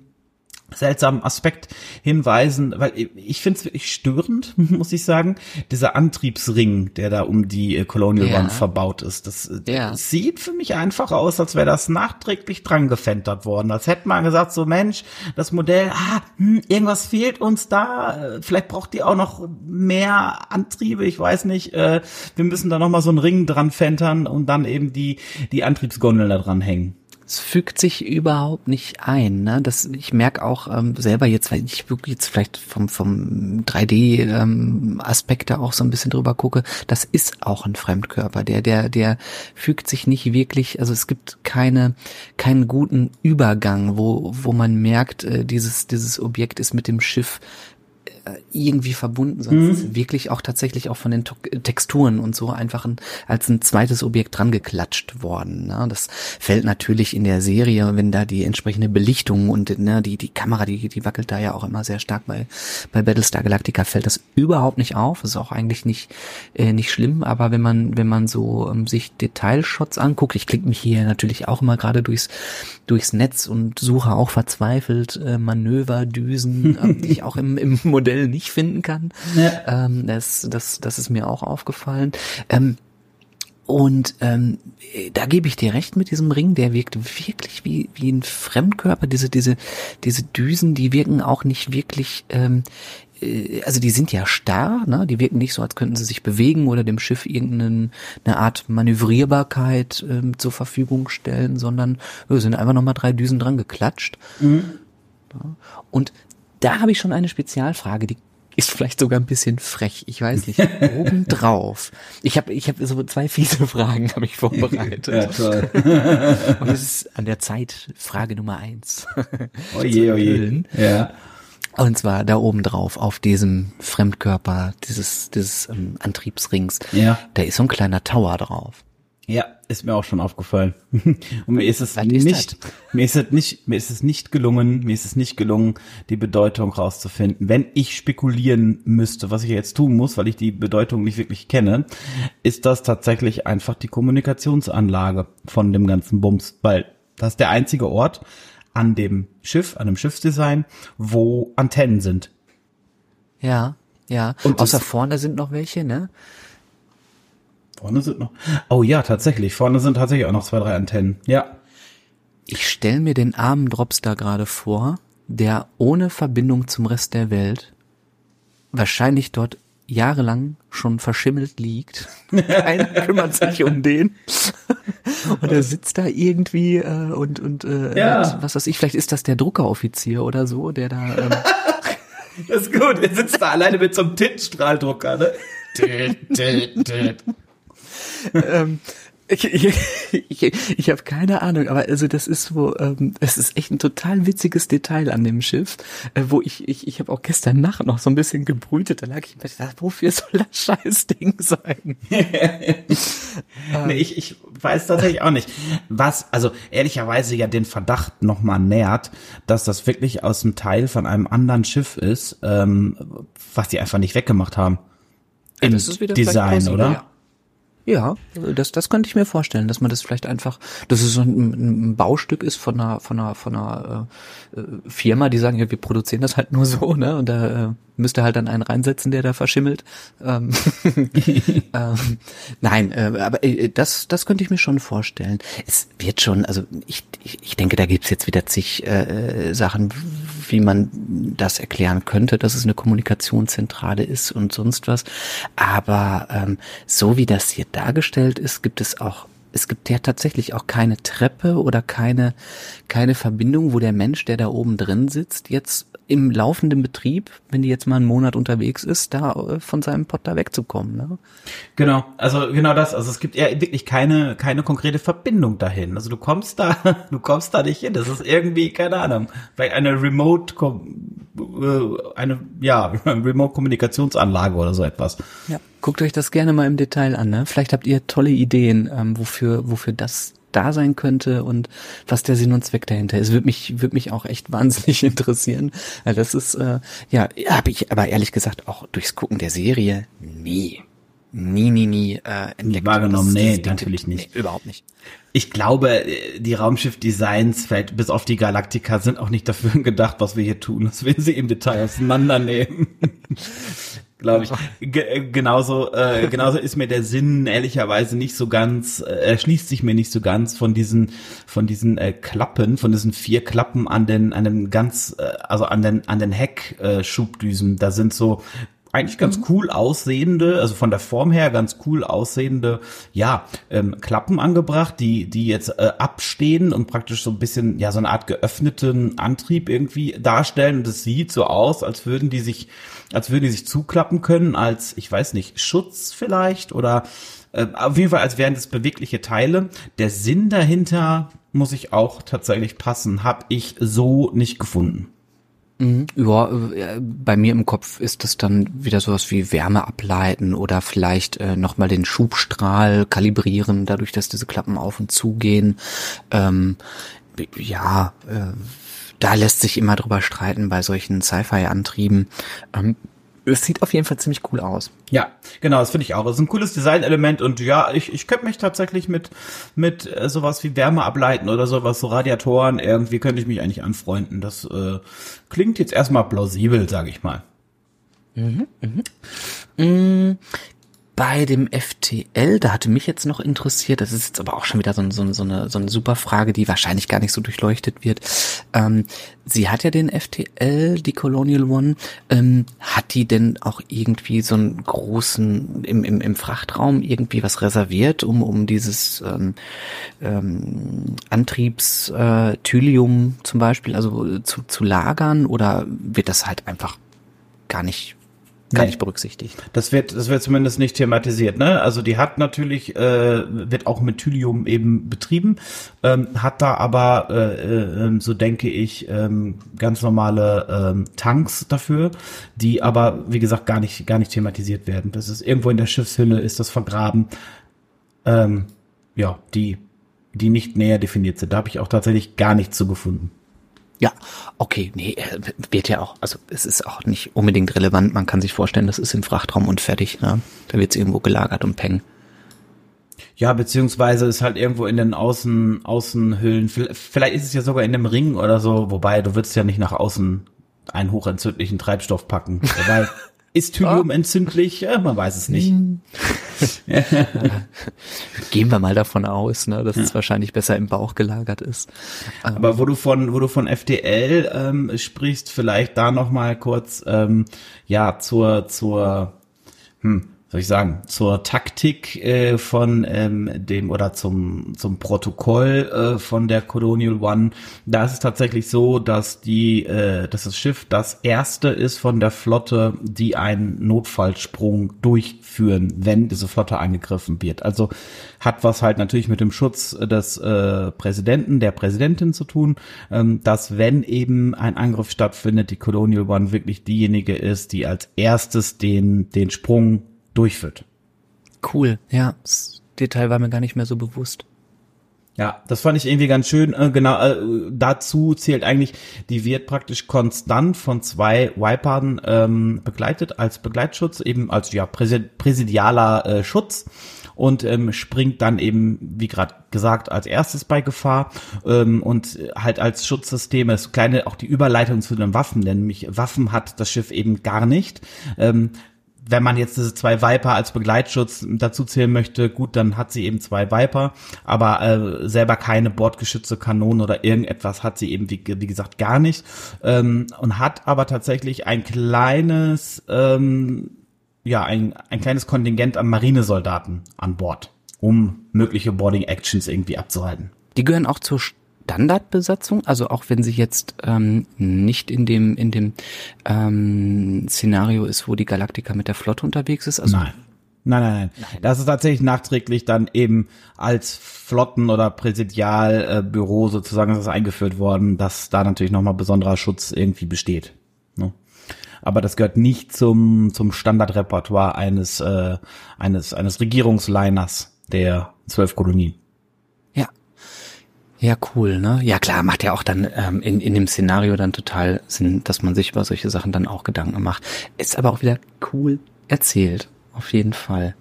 seltsamen Aspekt hinweisen, weil ich finde es wirklich störend, (laughs) muss ich sagen, dieser Antriebsring, der da um die äh, Colonial ja. One verbaut ist. Das, äh, ja. das, sieht für mich einfach aus, als wäre das nachträglich dran gefentert worden. Als hätte man gesagt, so Mensch, das Modell, ah, hm, irgendwas fehlt uns da, äh, vielleicht braucht die auch noch mehr Antriebe, ich weiß nicht, äh, wir müssen da nochmal so einen Ring dran fentern und dann eben die, die Antriebsgondel da dran hängen es fügt sich überhaupt nicht ein. Ne? Das, ich merke auch ähm, selber jetzt, weil ich jetzt vielleicht vom, vom 3D-Aspekt ähm, da auch so ein bisschen drüber gucke, das ist auch ein Fremdkörper. Der, der, der fügt sich nicht wirklich, also es gibt keine, keinen guten Übergang, wo, wo man merkt, äh, dieses, dieses Objekt ist mit dem Schiff irgendwie verbunden, sonst mhm. wirklich auch tatsächlich auch von den Texturen und so einfach ein, als ein zweites Objekt dran geklatscht worden. Ne? Das fällt natürlich in der Serie, wenn da die entsprechende Belichtung und ne, die, die Kamera, die, die wackelt da ja auch immer sehr stark bei, bei Battlestar Galactica, fällt das überhaupt nicht auf. Das ist auch eigentlich nicht, äh, nicht schlimm, aber wenn man, wenn man so ähm, sich Detailshots anguckt, ich klicke mich hier natürlich auch immer gerade durchs, durchs Netz und suche auch verzweifelt äh, Manöverdüsen, (laughs) äh, die ich auch im, im Modell nicht finden kann. Ja. Ähm, das, das, das ist mir auch aufgefallen. Ähm, und ähm, da gebe ich dir recht mit diesem Ring, der wirkt wirklich wie, wie ein Fremdkörper. Diese, diese, diese Düsen, die wirken auch nicht wirklich, ähm, äh, also die sind ja starr, ne? die wirken nicht so, als könnten sie sich bewegen oder dem Schiff irgendeine Art Manövrierbarkeit ähm, zur Verfügung stellen, sondern äh, sind einfach nochmal drei Düsen dran geklatscht. Mhm. Und da habe ich schon eine Spezialfrage, die ist vielleicht sogar ein bisschen frech, ich weiß nicht. (laughs) Obendrauf. Ich habe ich hab so zwei fiese Fragen habe ich (laughs) vorbereitet. ja, toll. (laughs) Und es ist an der Zeit Frage Nummer eins. Oje, oje. Ja. Und zwar da oben drauf auf diesem Fremdkörper dieses dieses ähm, Antriebsrings. Ja. Da ist so ein kleiner Tower drauf. Ja, ist mir auch schon aufgefallen. (laughs) Und mir ist es Was nicht, ist (laughs) mir ist es nicht, mir ist es nicht gelungen, mir ist es nicht gelungen, die Bedeutung rauszufinden. Wenn ich spekulieren müsste, was ich jetzt tun muss, weil ich die Bedeutung nicht wirklich kenne, ist das tatsächlich einfach die Kommunikationsanlage von dem ganzen Bums, weil das ist der einzige Ort an dem Schiff, an dem Schiffsdesign, wo Antennen sind. Ja, ja. Und außer vorne sind noch welche, ne? Vorne sind noch. Oh ja, tatsächlich. Vorne sind tatsächlich auch noch zwei, drei Antennen. Ja. Ich stelle mir den armen Drops da gerade vor, der ohne Verbindung zum Rest der Welt wahrscheinlich dort jahrelang schon verschimmelt liegt. (laughs) Keiner kümmert sich um den. (laughs) und er sitzt da irgendwie äh, und und äh, ja. was weiß ich, vielleicht ist das der Druckeroffizier oder so, der da. Ähm, (laughs) das ist gut. Er sitzt da alleine mit so einem Tintenstrahldrucker, ne? Ähm, ich, ich, ich, ich habe keine Ahnung, aber also das ist so, ähm, es ist echt ein total witziges Detail an dem Schiff, äh, wo ich, ich, ich habe auch gestern Nacht noch so ein bisschen gebrütet, da lag ich mir gedacht, wofür soll das scheiß Ding sein? (laughs) nee, ich, ich weiß tatsächlich auch nicht. Was, also ehrlicherweise ja den Verdacht nochmal nährt, dass das wirklich aus dem Teil von einem anderen Schiff ist, ähm, was die einfach nicht weggemacht haben. Im ja, Design, oder? Ja. Ja, das, das könnte ich mir vorstellen, dass man das vielleicht einfach, dass es so ein, ein Baustück ist von einer, von einer, von einer äh, Firma, die sagen, ja, wir produzieren das halt nur so, ne? Und da äh, müsste halt dann einen reinsetzen, der da verschimmelt. Ähm, (laughs) ähm, nein, äh, aber äh, das, das könnte ich mir schon vorstellen. Es wird schon, also ich, ich, ich denke, da gibt's jetzt wieder zig äh, Sachen, wie man das erklären könnte, dass es eine Kommunikationszentrale ist und sonst was. Aber ähm, so wie das hier dargestellt ist, gibt es auch es gibt ja tatsächlich auch keine Treppe oder keine, keine Verbindung, wo der Mensch, der da oben drin sitzt, jetzt im laufenden Betrieb, wenn die jetzt mal einen Monat unterwegs ist, da äh, von seinem Pott da wegzukommen. Ne? Genau, also genau das. Also es gibt ja wirklich keine keine konkrete Verbindung dahin. Also du kommst da, (laughs) du kommst da nicht hin. Das ist irgendwie keine Ahnung, vielleicht eine Remote äh, eine ja (laughs) Remote Kommunikationsanlage oder so etwas. Ja, guckt euch das gerne mal im Detail an. Ne? Vielleicht habt ihr tolle Ideen, ähm, wofür wofür das da sein könnte und was der Sinn und Zweck dahinter ist. Würde mich, würde mich auch echt (laughs) wahnsinnig interessieren. Das ist, äh, ja, habe ich aber ehrlich gesagt auch durchs Gucken der Serie nie, nie, nie, nie äh, entdeckt. Wahrgenommen, nee, natürlich nicht. Nee, überhaupt nicht. Ich glaube, die Raumschiff-Designs, vielleicht bis auf die Galaktika, sind auch nicht dafür (laughs) gedacht, was wir hier tun. Das werden sie im Detail auseinandernehmen. (laughs) glaube ich. G äh, genauso, äh, genauso ist mir der Sinn ehrlicherweise nicht so ganz, äh, erschließt sich mir nicht so ganz von diesen, von diesen äh, Klappen, von diesen vier Klappen an den, an den ganz, äh, also an den, an den Heckschubdüsen. Äh, da sind so eigentlich ganz mhm. cool aussehende, also von der Form her ganz cool aussehende, ja, ähm, Klappen angebracht, die, die jetzt äh, abstehen und praktisch so ein bisschen, ja, so eine Art geöffneten Antrieb irgendwie darstellen. Und es sieht so aus, als würden die sich als würden die sich zuklappen können, als, ich weiß nicht, Schutz vielleicht oder äh, auf jeden Fall als wären das bewegliche Teile. Der Sinn dahinter muss ich auch tatsächlich passen, habe ich so nicht gefunden. Mhm. Ja, äh, bei mir im Kopf ist das dann wieder sowas wie Wärme ableiten oder vielleicht äh, nochmal den Schubstrahl kalibrieren, dadurch, dass diese Klappen auf und zu gehen. Ähm, ja, äh, da lässt sich immer drüber streiten bei solchen Sci-Fi-Antrieben. Ähm, es sieht auf jeden Fall ziemlich cool aus. Ja, genau, das finde ich auch. Es ist ein cooles Designelement und ja, ich, ich könnte mich tatsächlich mit, mit äh, sowas wie Wärme ableiten oder sowas, so Radiatoren, irgendwie könnte ich mich eigentlich anfreunden. Das äh, klingt jetzt erstmal plausibel, sage ich mal. Mhm, mhm. Bei dem FTL, da hatte mich jetzt noch interessiert, das ist jetzt aber auch schon wieder so, so, so, eine, so eine super Frage, die wahrscheinlich gar nicht so durchleuchtet wird. Ähm, sie hat ja den FTL, die Colonial One. Ähm, hat die denn auch irgendwie so einen großen, im, im, im Frachtraum irgendwie was reserviert, um, um dieses ähm, ähm, Antriebsthylium äh, zum Beispiel, also zu, zu lagern? Oder wird das halt einfach gar nicht gar nee. nicht berücksichtigt. Das wird, das wird zumindest nicht thematisiert. Ne? Also die hat natürlich, äh, wird auch mit Thylium eben betrieben, ähm, hat da aber, äh, äh, so denke ich, ähm, ganz normale ähm, Tanks dafür, die aber, wie gesagt, gar nicht, gar nicht thematisiert werden. Das ist irgendwo in der Schiffshülle, ist das vergraben. Ähm, ja, die, die nicht näher definiert sind. Da habe ich auch tatsächlich gar nichts zu gefunden. Ja, okay, nee, wird ja auch, also es ist auch nicht unbedingt relevant. Man kann sich vorstellen, das ist im Frachtraum und fertig. Ne? Da wird es irgendwo gelagert und peng. Ja, beziehungsweise ist halt irgendwo in den Außen, Außenhüllen. Vielleicht ist es ja sogar in dem Ring oder so, wobei du würdest ja nicht nach außen einen hochentzündlichen Treibstoff packen. (laughs) Weil ist Thymium entzündlich? Ja, man weiß es nicht. Hm. (laughs) Gehen wir mal davon aus, ne, dass ja. es wahrscheinlich besser im Bauch gelagert ist. Aber wo du von, wo du von FDL ähm, sprichst, vielleicht da noch mal kurz, ähm, ja, zur, zur, hm, soll ich sagen, zur Taktik äh, von ähm, dem oder zum zum Protokoll äh, von der Colonial One. Da ist es tatsächlich so, dass die, äh, dass das Schiff das erste ist von der Flotte, die einen Notfallsprung durchführen, wenn diese Flotte angegriffen wird. Also hat was halt natürlich mit dem Schutz des äh, Präsidenten, der Präsidentin zu tun, ähm, dass wenn eben ein Angriff stattfindet, die Colonial One wirklich diejenige ist, die als erstes den den Sprung durchführt. Cool, ja. Das Detail war mir gar nicht mehr so bewusst. Ja, das fand ich irgendwie ganz schön. Äh, genau, äh, dazu zählt eigentlich, die wird praktisch konstant von zwei Vipern ähm, begleitet als Begleitschutz, eben als ja präsidialer äh, Schutz und ähm, springt dann eben, wie gerade gesagt, als erstes bei Gefahr ähm, und halt als Schutzsystem ist kleine auch die Überleitung zu den Waffen, denn nämlich Waffen hat das Schiff eben gar nicht. Ähm, wenn man jetzt diese zwei Viper als Begleitschutz dazu zählen möchte, gut, dann hat sie eben zwei Viper, aber äh, selber keine Bordgeschütze, Kanonen oder irgendetwas hat sie eben, wie, wie gesagt, gar nicht. Ähm, und hat aber tatsächlich ein kleines, ähm, ja, ein, ein kleines Kontingent an Marinesoldaten an Bord, um mögliche Boarding Actions irgendwie abzuhalten. Die gehören auch zur Standardbesatzung, also auch wenn sie jetzt ähm, nicht in dem in dem ähm, Szenario ist, wo die Galaktika mit der Flotte unterwegs ist. Also nein. Nein, nein, nein, nein. Das ist tatsächlich nachträglich dann eben als Flotten- oder Präsidialbüro sozusagen ist das eingeführt worden, dass da natürlich nochmal besonderer Schutz irgendwie besteht. Ne? Aber das gehört nicht zum, zum Standardrepertoire eines, äh, eines, eines Regierungsliners der zwölf Kolonien. Ja, cool, ne? Ja klar, macht ja auch dann ähm, in, in dem Szenario dann total Sinn, dass man sich über solche Sachen dann auch Gedanken macht. Ist aber auch wieder cool erzählt, auf jeden Fall.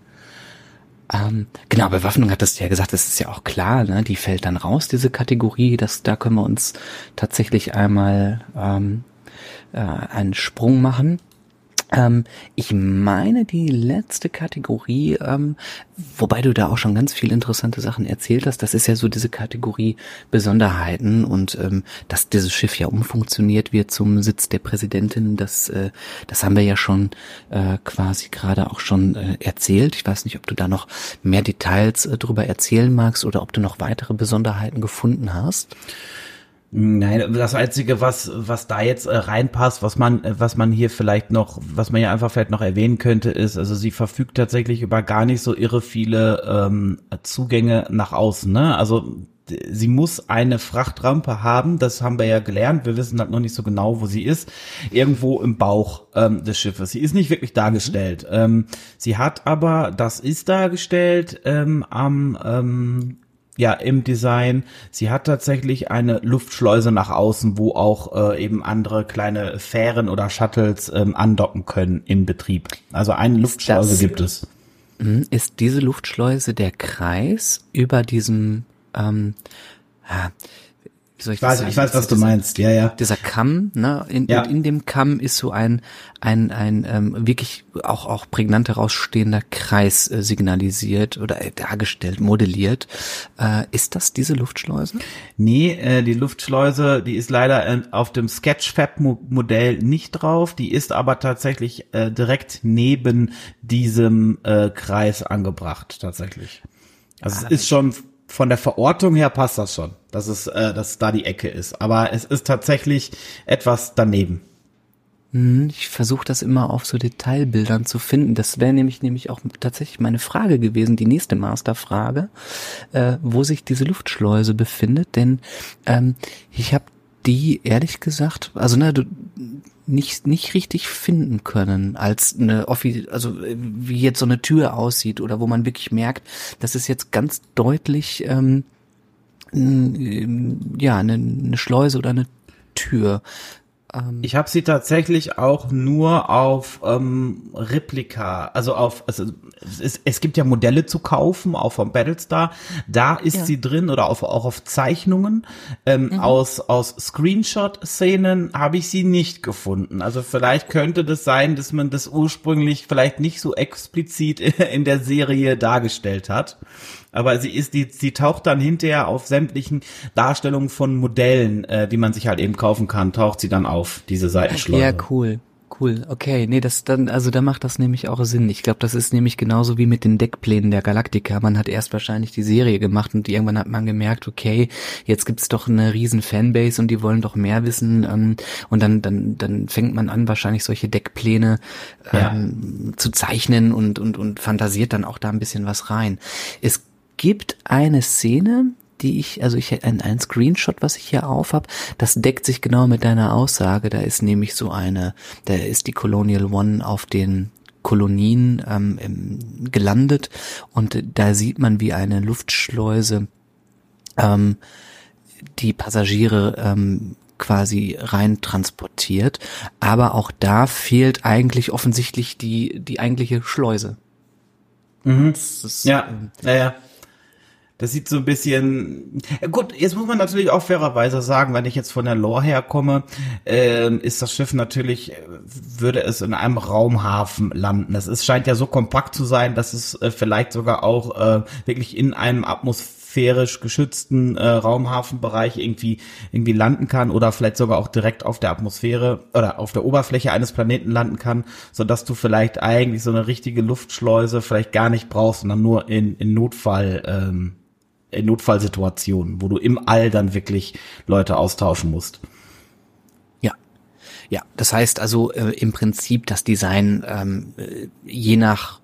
Ähm, genau, Bewaffnung hat das ja gesagt, das ist ja auch klar, ne? Die fällt dann raus, diese Kategorie. Das, da können wir uns tatsächlich einmal ähm, äh, einen Sprung machen. Ähm, ich meine die letzte Kategorie, ähm, wobei du da auch schon ganz viel interessante Sachen erzählt hast, das ist ja so diese Kategorie Besonderheiten und ähm, dass dieses Schiff ja umfunktioniert wird zum Sitz der Präsidentin, das, äh, das haben wir ja schon äh, quasi gerade auch schon äh, erzählt. Ich weiß nicht, ob du da noch mehr Details äh, drüber erzählen magst oder ob du noch weitere Besonderheiten gefunden hast. Nein, das einzige, was was da jetzt äh, reinpasst, was man äh, was man hier vielleicht noch, was man ja einfach vielleicht noch erwähnen könnte, ist, also sie verfügt tatsächlich über gar nicht so irre viele ähm, Zugänge nach außen. Ne? Also sie muss eine Frachtrampe haben, das haben wir ja gelernt. Wir wissen halt noch nicht so genau, wo sie ist. Irgendwo im Bauch ähm, des Schiffes. Sie ist nicht wirklich dargestellt. Mhm. Ähm, sie hat aber, das ist dargestellt ähm, am ähm, ja im Design. Sie hat tatsächlich eine Luftschleuse nach außen, wo auch äh, eben andere kleine Fähren oder Shuttles ähm, andocken können im Betrieb. Also eine Luftschleuse das, gibt es. Mhm. Ist diese Luftschleuse der Kreis über diesem ähm, soll ich, ich weiß, ich weiß, was du meinst. Ja, ja. Dieser Kamm, ne? In, Ja. und in dem Kamm ist so ein ein ein ähm, wirklich auch auch prägnant herausstehender Kreis äh, signalisiert oder äh, dargestellt, modelliert. Äh, ist das diese Luftschleuse? Nee, äh, die Luftschleuse, die ist leider äh, auf dem Sketchfab-Modell nicht drauf. Die ist aber tatsächlich äh, direkt neben diesem äh, Kreis angebracht, tatsächlich. Also es ist schon von der Verortung her passt das schon, dass es, äh, dass da die Ecke ist. Aber es ist tatsächlich etwas daneben. Hm, Ich versuche das immer auf so Detailbildern zu finden. Das wäre nämlich nämlich auch tatsächlich meine Frage gewesen, die nächste Masterfrage, äh, wo sich diese Luftschleuse befindet. Denn ähm, ich habe die ehrlich gesagt, also ne, du, nicht nicht richtig finden können als eine Offi also wie jetzt so eine Tür aussieht oder wo man wirklich merkt, das ist jetzt ganz deutlich ähm, ja eine, eine Schleuse oder eine Tür. Ich habe sie tatsächlich auch nur auf ähm, Replika, also auf, also es, es gibt ja Modelle zu kaufen, auch vom Battlestar. Da ist Ja. sie drin oder auf, auch auf Zeichnungen. Ähm, Aus aus Screenshot-Szenen habe ich sie nicht gefunden. Also vielleicht könnte das sein, dass man das ursprünglich vielleicht nicht so explizit (laughs) in der Serie dargestellt hat. Aber sie ist, die, sie taucht dann hinterher auf sämtlichen Darstellungen von Modellen, äh, die man sich halt eben kaufen kann, taucht sie dann auf, diese Seitenschleuse. Ja, cool. Cool. Okay, nee, das dann, also da macht das nämlich auch Sinn. Ich glaube, das ist nämlich genauso wie mit den Deckplänen der Galactica. Man hat erst wahrscheinlich die Serie gemacht und irgendwann hat man gemerkt, okay, jetzt gibt's doch eine riesen Fanbase und die wollen doch mehr wissen. Ähm, und dann, dann, dann fängt man an, wahrscheinlich solche Deckpläne ähm, zu zeichnen und, und, und fantasiert dann auch da ein bisschen was rein. Es gibt eine Szene, die ich, also ich ein, ein Screenshot, was ich hier auf habe, das deckt sich genau mit deiner Aussage. Da ist nämlich so eine, da ist die Colonial One auf den Kolonien ähm, gelandet und da sieht man, wie eine Luftschleuse ähm, die Passagiere ähm, quasi rein transportiert. Aber auch da fehlt eigentlich offensichtlich die, die eigentliche Schleuse. Das ist, Ja, ähm, naja. Das sieht so ein bisschen gut. Jetzt muss man natürlich auch fairerweise sagen, wenn ich jetzt von der Lore herkomme, ähm, ist das Schiff natürlich äh, würde es in einem Raumhafen landen. Es ist, scheint ja so kompakt zu sein, dass es äh, vielleicht sogar auch äh, wirklich in einem atmosphärisch geschützten äh, Raumhafenbereich irgendwie irgendwie landen kann oder vielleicht sogar auch direkt auf der Atmosphäre oder auf der Oberfläche eines Planeten landen kann, so dass du vielleicht eigentlich so eine richtige Luftschleuse vielleicht gar nicht brauchst, sondern nur in, in Notfall ähm, in Notfallsituationen, wo du im All dann wirklich Leute austauschen musst. Ja. Ja, das heißt also äh, im Prinzip das Design ähm, äh, je nach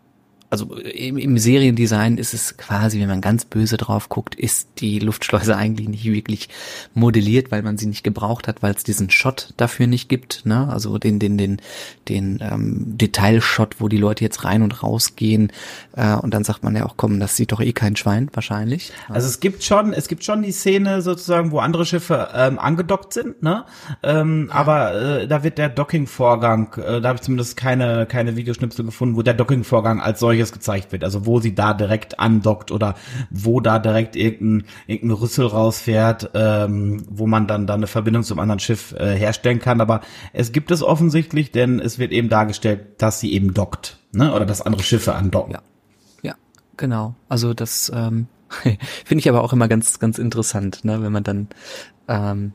also im, im Seriendesign ist es quasi, wenn man ganz böse drauf guckt, ist die Luftschleuse (laughs) eigentlich nicht wirklich modelliert, weil man sie nicht gebraucht hat, weil es diesen Shot dafür nicht gibt, ne? Also den den den den ähm, Detailshot, wo die Leute jetzt rein und rausgehen äh, und dann sagt man ja auch, komm, das sieht doch eh kein Schwein wahrscheinlich. Also es gibt schon, es gibt schon die Szene sozusagen, wo andere Schiffe ähm, angedockt sind, ne? Ähm, Aber äh, da wird der Docking-Vorgang, äh, da habe ich zumindest keine keine Videoschnipsel gefunden, wo der Docking-Vorgang als solches gezeigt wird. Also wo sie da direkt andockt oder wo da direkt irgendein irgendein Rüssel rausfährt, ähm, wo man dann dann eine Verbindung zum anderen Schiff äh, herstellen kann. Aber es gibt es offensichtlich, denn es wird eben dargestellt, dass sie eben dockt, ne? Oder dass andere Schiffe andocken. Ja. Ja, genau. Also das ähm, (laughs) finde ich aber auch immer ganz, ganz interessant, ne, wenn man dann ähm,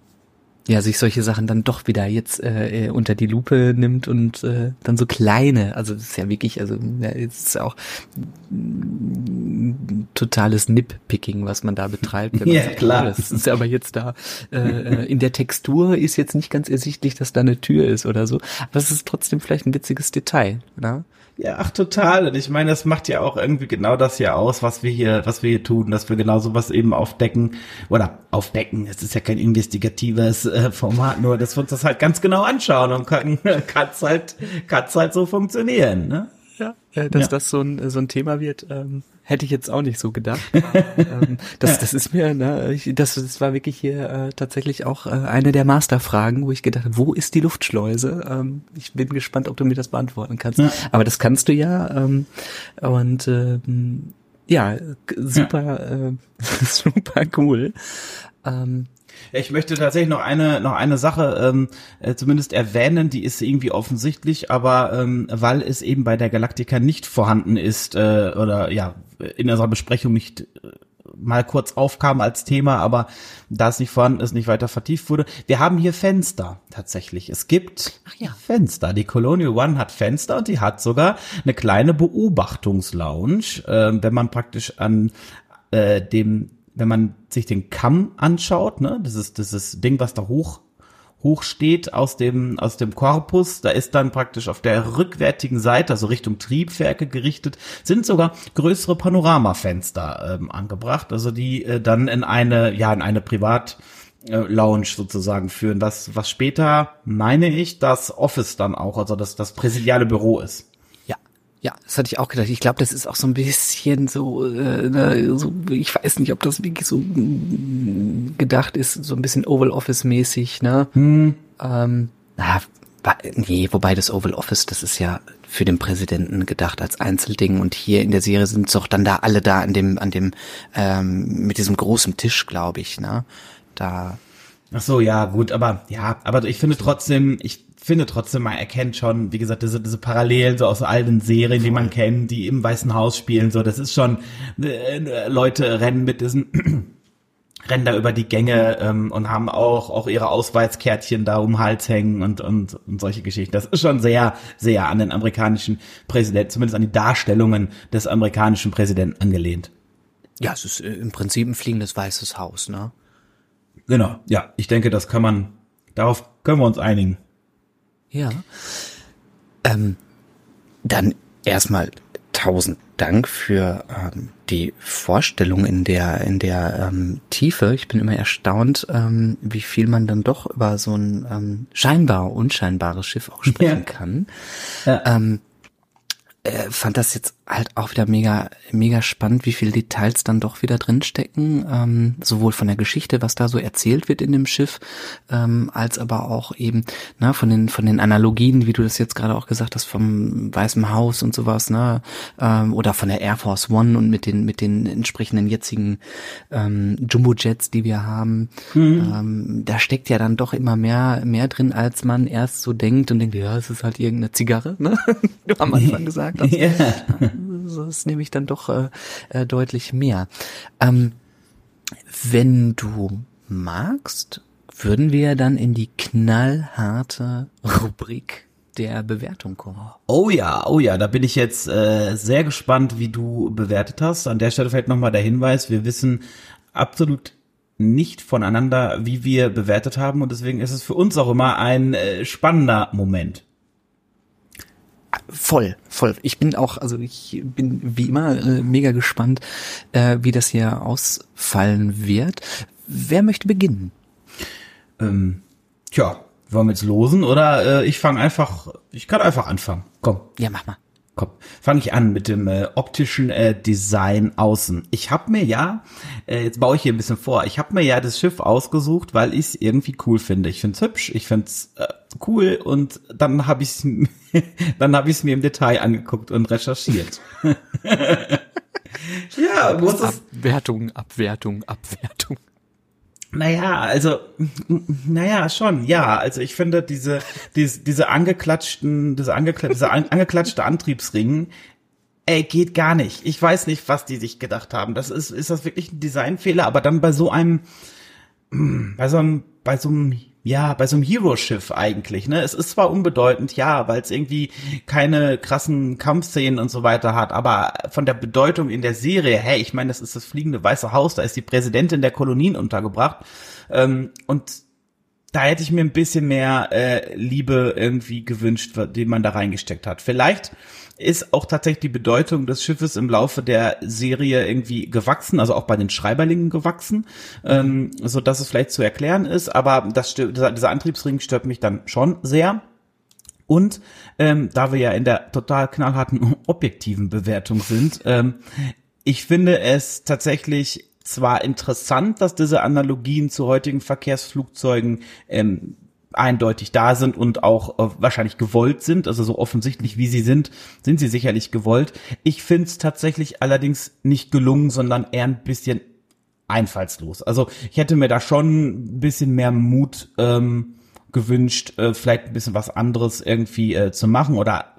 ja sich solche Sachen dann doch wieder jetzt äh, äh, unter die Lupe nimmt und äh, dann so kleine, also das ist ja wirklich, also ja, es ist ja auch totales Nip-Picking, was man da betreibt. wenn man Ja, sagt, klar. oh, Das ist aber jetzt da äh, äh, in der Textur ist jetzt nicht ganz ersichtlich, dass da eine Tür ist oder so, aber es ist trotzdem vielleicht ein witziges Detail, ne? Ja, ach total. Und ich meine, das macht ja auch irgendwie genau das hier aus, was wir hier, was wir hier tun, dass wir genau sowas eben aufdecken oder aufdecken. Es ist ja kein investigatives äh, Format, nur dass wir uns das halt ganz genau anschauen und kann (laughs) kann's halt kann's halt so funktionieren. Ne? Ja, äh, dass Ja. das so ein, so ein Thema wird, ähm, hätte ich jetzt auch nicht so gedacht. (laughs) ähm, das, das ist mir, ne, ich, das, das war wirklich hier äh, tatsächlich auch äh, eine der Masterfragen, wo ich gedacht habe, wo ist die Luftschleuse? Ähm, ich bin gespannt, ob du mir das beantworten kannst. Ja. Aber das kannst du ja. Ähm, und ähm, Ja, super, ja. Äh, (laughs) super cool. Ähm, ich möchte tatsächlich noch eine noch eine Sache ähm, äh, zumindest erwähnen, die ist irgendwie offensichtlich, aber ähm, weil es eben bei der Galaktika nicht vorhanden ist äh, oder ja in unserer Besprechung nicht äh, mal kurz aufkam als Thema, aber da es nicht vorhanden ist, nicht weiter vertieft wurde. Wir haben hier Fenster tatsächlich. Es gibt ja. Fenster. Die Colonial One hat Fenster und die hat sogar eine kleine Beobachtungslounge, äh, wenn man praktisch an äh, dem wenn man sich den Kamm anschaut, ne, das ist dieses Ding, was da hoch hoch steht aus dem aus dem Korpus, da ist dann praktisch auf der rückwärtigen Seite, also Richtung Triebwerke gerichtet, sind sogar größere Panoramafenster ähm, angebracht, also die äh, dann in eine ja in eine Privat äh, Lounge sozusagen führen, was was später meine ich das Office dann auch, also das das präsidiale Büro ist. Ja, das hatte ich auch gedacht. Ich glaube, das ist auch so ein bisschen so, äh, ne, so, ich weiß nicht, ob das wirklich so mm, gedacht ist, so ein bisschen Oval Office mäßig, ne? Hm. Ähm, na, nee, wobei das Oval Office, das ist ja für den Präsidenten gedacht als Einzelding und hier in der Serie sind es doch dann da alle da an dem, an dem, ähm, mit diesem großen Tisch, glaube ich, ne? Da. Ach so, ja, gut, aber ja, aber ich finde trotzdem, ich finde trotzdem, man erkennt schon, wie gesagt, diese, diese Parallelen so aus alten Serien, die man kennt, die im Weißen Haus spielen, so, das ist schon, äh, Leute rennen mit diesen, (clears throat) rennen da über die Gänge ähm, und haben auch auch ihre Ausweiskärtchen da um den Hals hängen und, und und solche Geschichten. Das ist schon sehr sehr an den amerikanischen Präsidenten, zumindest an die Darstellungen des amerikanischen Präsidenten angelehnt. Ja, es ist äh, im Prinzip ein fliegendes weißes Haus, ne? Genau, ja, ich denke, das kann man, darauf können wir uns einigen. Ja. Ähm, dann erstmal tausend Dank für ähm, die Vorstellung in der in der ähm, Tiefe. Ich bin immer erstaunt, ähm, wie viel man dann doch über so ein ähm, scheinbar unscheinbares Schiff auch sprechen ja. kann. Ja. Ähm, äh, fand das jetzt halt auch wieder mega, mega spannend, wie viele Details dann doch wieder drinstecken, ähm, sowohl von der Geschichte, was da so erzählt wird in dem Schiff, ähm, als aber auch eben ne, von den von den Analogien, wie du das jetzt gerade auch gesagt hast, vom Weißen Haus und sowas, ne, ähm, oder von der Air Force One und mit den mit den entsprechenden jetzigen ähm, Jumbo Jets, die wir haben, mhm. ähm, da steckt ja dann doch immer mehr mehr drin, als man erst so denkt und denkt, ja, es ist halt irgendeine Zigarre, ne? (laughs) du am Anfang gesagt hast. Ja das ist nämlich dann doch äh, äh, deutlich mehr. Ähm, wenn du magst, würden wir dann in die knallharte Rubrik der Bewertung kommen. Oh ja, oh ja, da bin ich jetzt äh, sehr gespannt, wie du bewertet hast. An der Stelle vielleicht nochmal der Hinweis, wir wissen absolut nicht voneinander, wie wir bewertet haben und deswegen ist es für uns auch immer ein äh, spannender Moment. Voll, voll. Ich bin auch, also ich bin wie immer äh, mega gespannt, äh, wie das hier ausfallen wird. Wer möchte beginnen? Ähm, tja, wollen wir jetzt losen oder äh, ich fange einfach, ich kann einfach anfangen. Komm. Ja, mach mal. Komm, fange ich an mit dem äh, optischen äh, Design außen. Ich habe mir ja, äh, jetzt baue ich hier ein bisschen vor, ich habe mir ja das Schiff ausgesucht, weil ich es irgendwie cool finde. Ich finde es hübsch, ich finde es äh, cool und dann habe ich (laughs) dann habe ich es mir im Detail angeguckt und recherchiert. (laughs) ja, muss Abwertung, Abwertung, Abwertung. Naja, also, naja, schon, ja. Also ich finde diese, diese, diese angeklatschten, diese, angekla diese angeklatschte Antriebsring, ey, geht gar nicht. Ich weiß nicht, was die sich gedacht haben. Das ist, ist das wirklich ein Designfehler? Aber dann bei so einem, bei so einem, bei so einem ja, bei so einem Hero-Schiff eigentlich, ne? Es ist zwar unbedeutend, ja, weil es irgendwie keine krassen Kampfszenen und so weiter hat, aber von der Bedeutung in der Serie, hey, ich meine, das ist das fliegende Weiße Haus, da ist die Präsidentin der Kolonien untergebracht ähm, und da hätte ich mir ein bisschen mehr äh, Liebe irgendwie gewünscht, die man da reingesteckt hat. Vielleicht ist auch tatsächlich die Bedeutung des Schiffes im Laufe der Serie irgendwie gewachsen, also auch bei den Schreiberlingen gewachsen, ähm, so dass es vielleicht zu erklären ist. Aber das, dieser, Antriebsring stört mich dann schon sehr. Und ähm, da wir ja in der total knallharten (laughs) objektiven Bewertung sind, ähm, ich finde es tatsächlich zwar interessant, dass diese Analogien zu heutigen Verkehrsflugzeugen ähm, eindeutig da sind und auch äh, wahrscheinlich gewollt sind, also so offensichtlich wie sie sind, sind sie sicherlich gewollt. Ich finde es tatsächlich allerdings nicht gelungen, sondern eher ein bisschen einfallslos. Also ich hätte mir da schon ein bisschen mehr Mut ähm, gewünscht, äh, vielleicht ein bisschen was anderes irgendwie äh, zu machen oder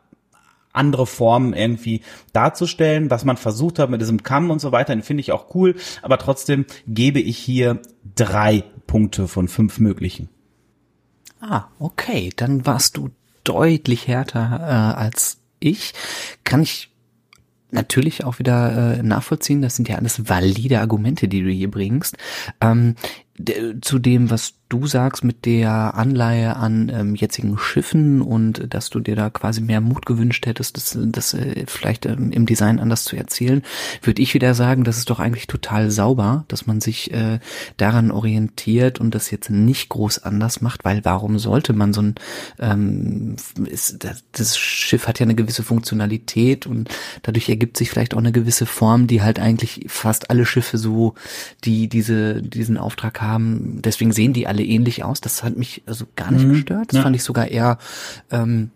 andere Formen irgendwie darzustellen, was man versucht hat mit diesem Kamm und so weiter, den finde ich auch cool, aber trotzdem gebe ich hier drei Punkte von fünf möglichen. Ah, okay, dann warst du deutlich härter äh, als ich. Kann ich natürlich auch wieder äh, nachvollziehen. Das sind ja alles valide Argumente, die du hier bringst. Ähm, zu dem, was du sagst mit der Anleihe an ähm, jetzigen Schiffen und dass du dir da quasi mehr Mut gewünscht hättest, das, das äh, vielleicht ähm, im Design anders zu erzählen, würde ich wieder sagen, das ist doch eigentlich total sauber, dass man sich äh, daran orientiert und das jetzt nicht groß anders macht, weil warum sollte man so ein ähm, ist, das Schiff hat ja eine gewisse Funktionalität und dadurch ergibt sich vielleicht auch eine gewisse Form, die halt eigentlich fast alle Schiffe so, die diese diesen Auftrag haben, deswegen sehen die alle alle ähnlich aus. Das hat mich also gar nicht mhm. gestört. Das ja. fand ich sogar eher ähm,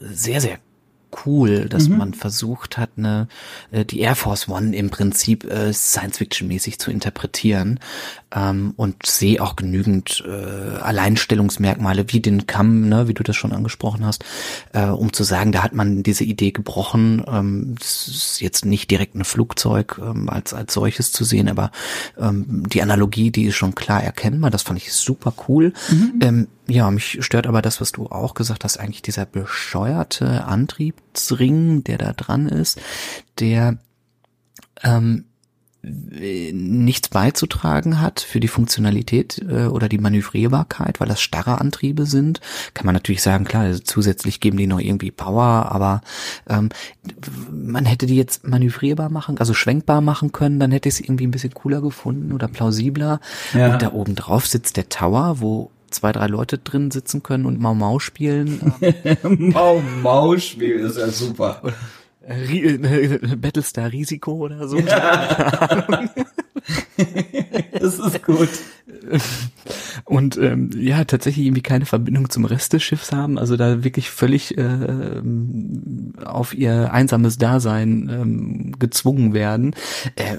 sehr, sehr cool, dass mhm. man versucht hat, eine, äh, die Air Force One im Prinzip äh, Science-Fiction-mäßig zu interpretieren ähm, und sehe auch genügend äh, Alleinstellungsmerkmale wie den Kamm, ne, wie du das schon angesprochen hast, äh, um zu sagen, da hat man diese Idee gebrochen. Ähm, ist jetzt nicht direkt ein Flugzeug ähm, als als solches zu sehen, aber ähm, die Analogie, die ist schon klar erkennbar. Das fand ich super cool. Mhm. Ähm, ja, mich stört aber das, was du auch gesagt hast, eigentlich dieser bescheuerte Antriebsring, der da dran ist, der ähm, nichts beizutragen hat für die Funktionalität äh, oder die Manövrierbarkeit, weil das starre Antriebe sind. Kann man natürlich sagen, klar, also zusätzlich geben die noch irgendwie Power, aber ähm, man hätte die jetzt manövrierbar machen, also schwenkbar machen können, dann hätte ich es irgendwie ein bisschen cooler gefunden oder plausibler. Ja. Und da oben drauf sitzt der Tower, wo zwei, drei Leute drin sitzen können und Mau Mau spielen. (laughs) Mau Mau spielen ist ja super. Battlestar Risiko oder so. Ja. (laughs) das ist gut. Und ähm, ja, tatsächlich irgendwie keine Verbindung zum Rest des Schiffs haben, also da wirklich völlig äh, auf ihr einsames Dasein ähm, gezwungen werden. Äh,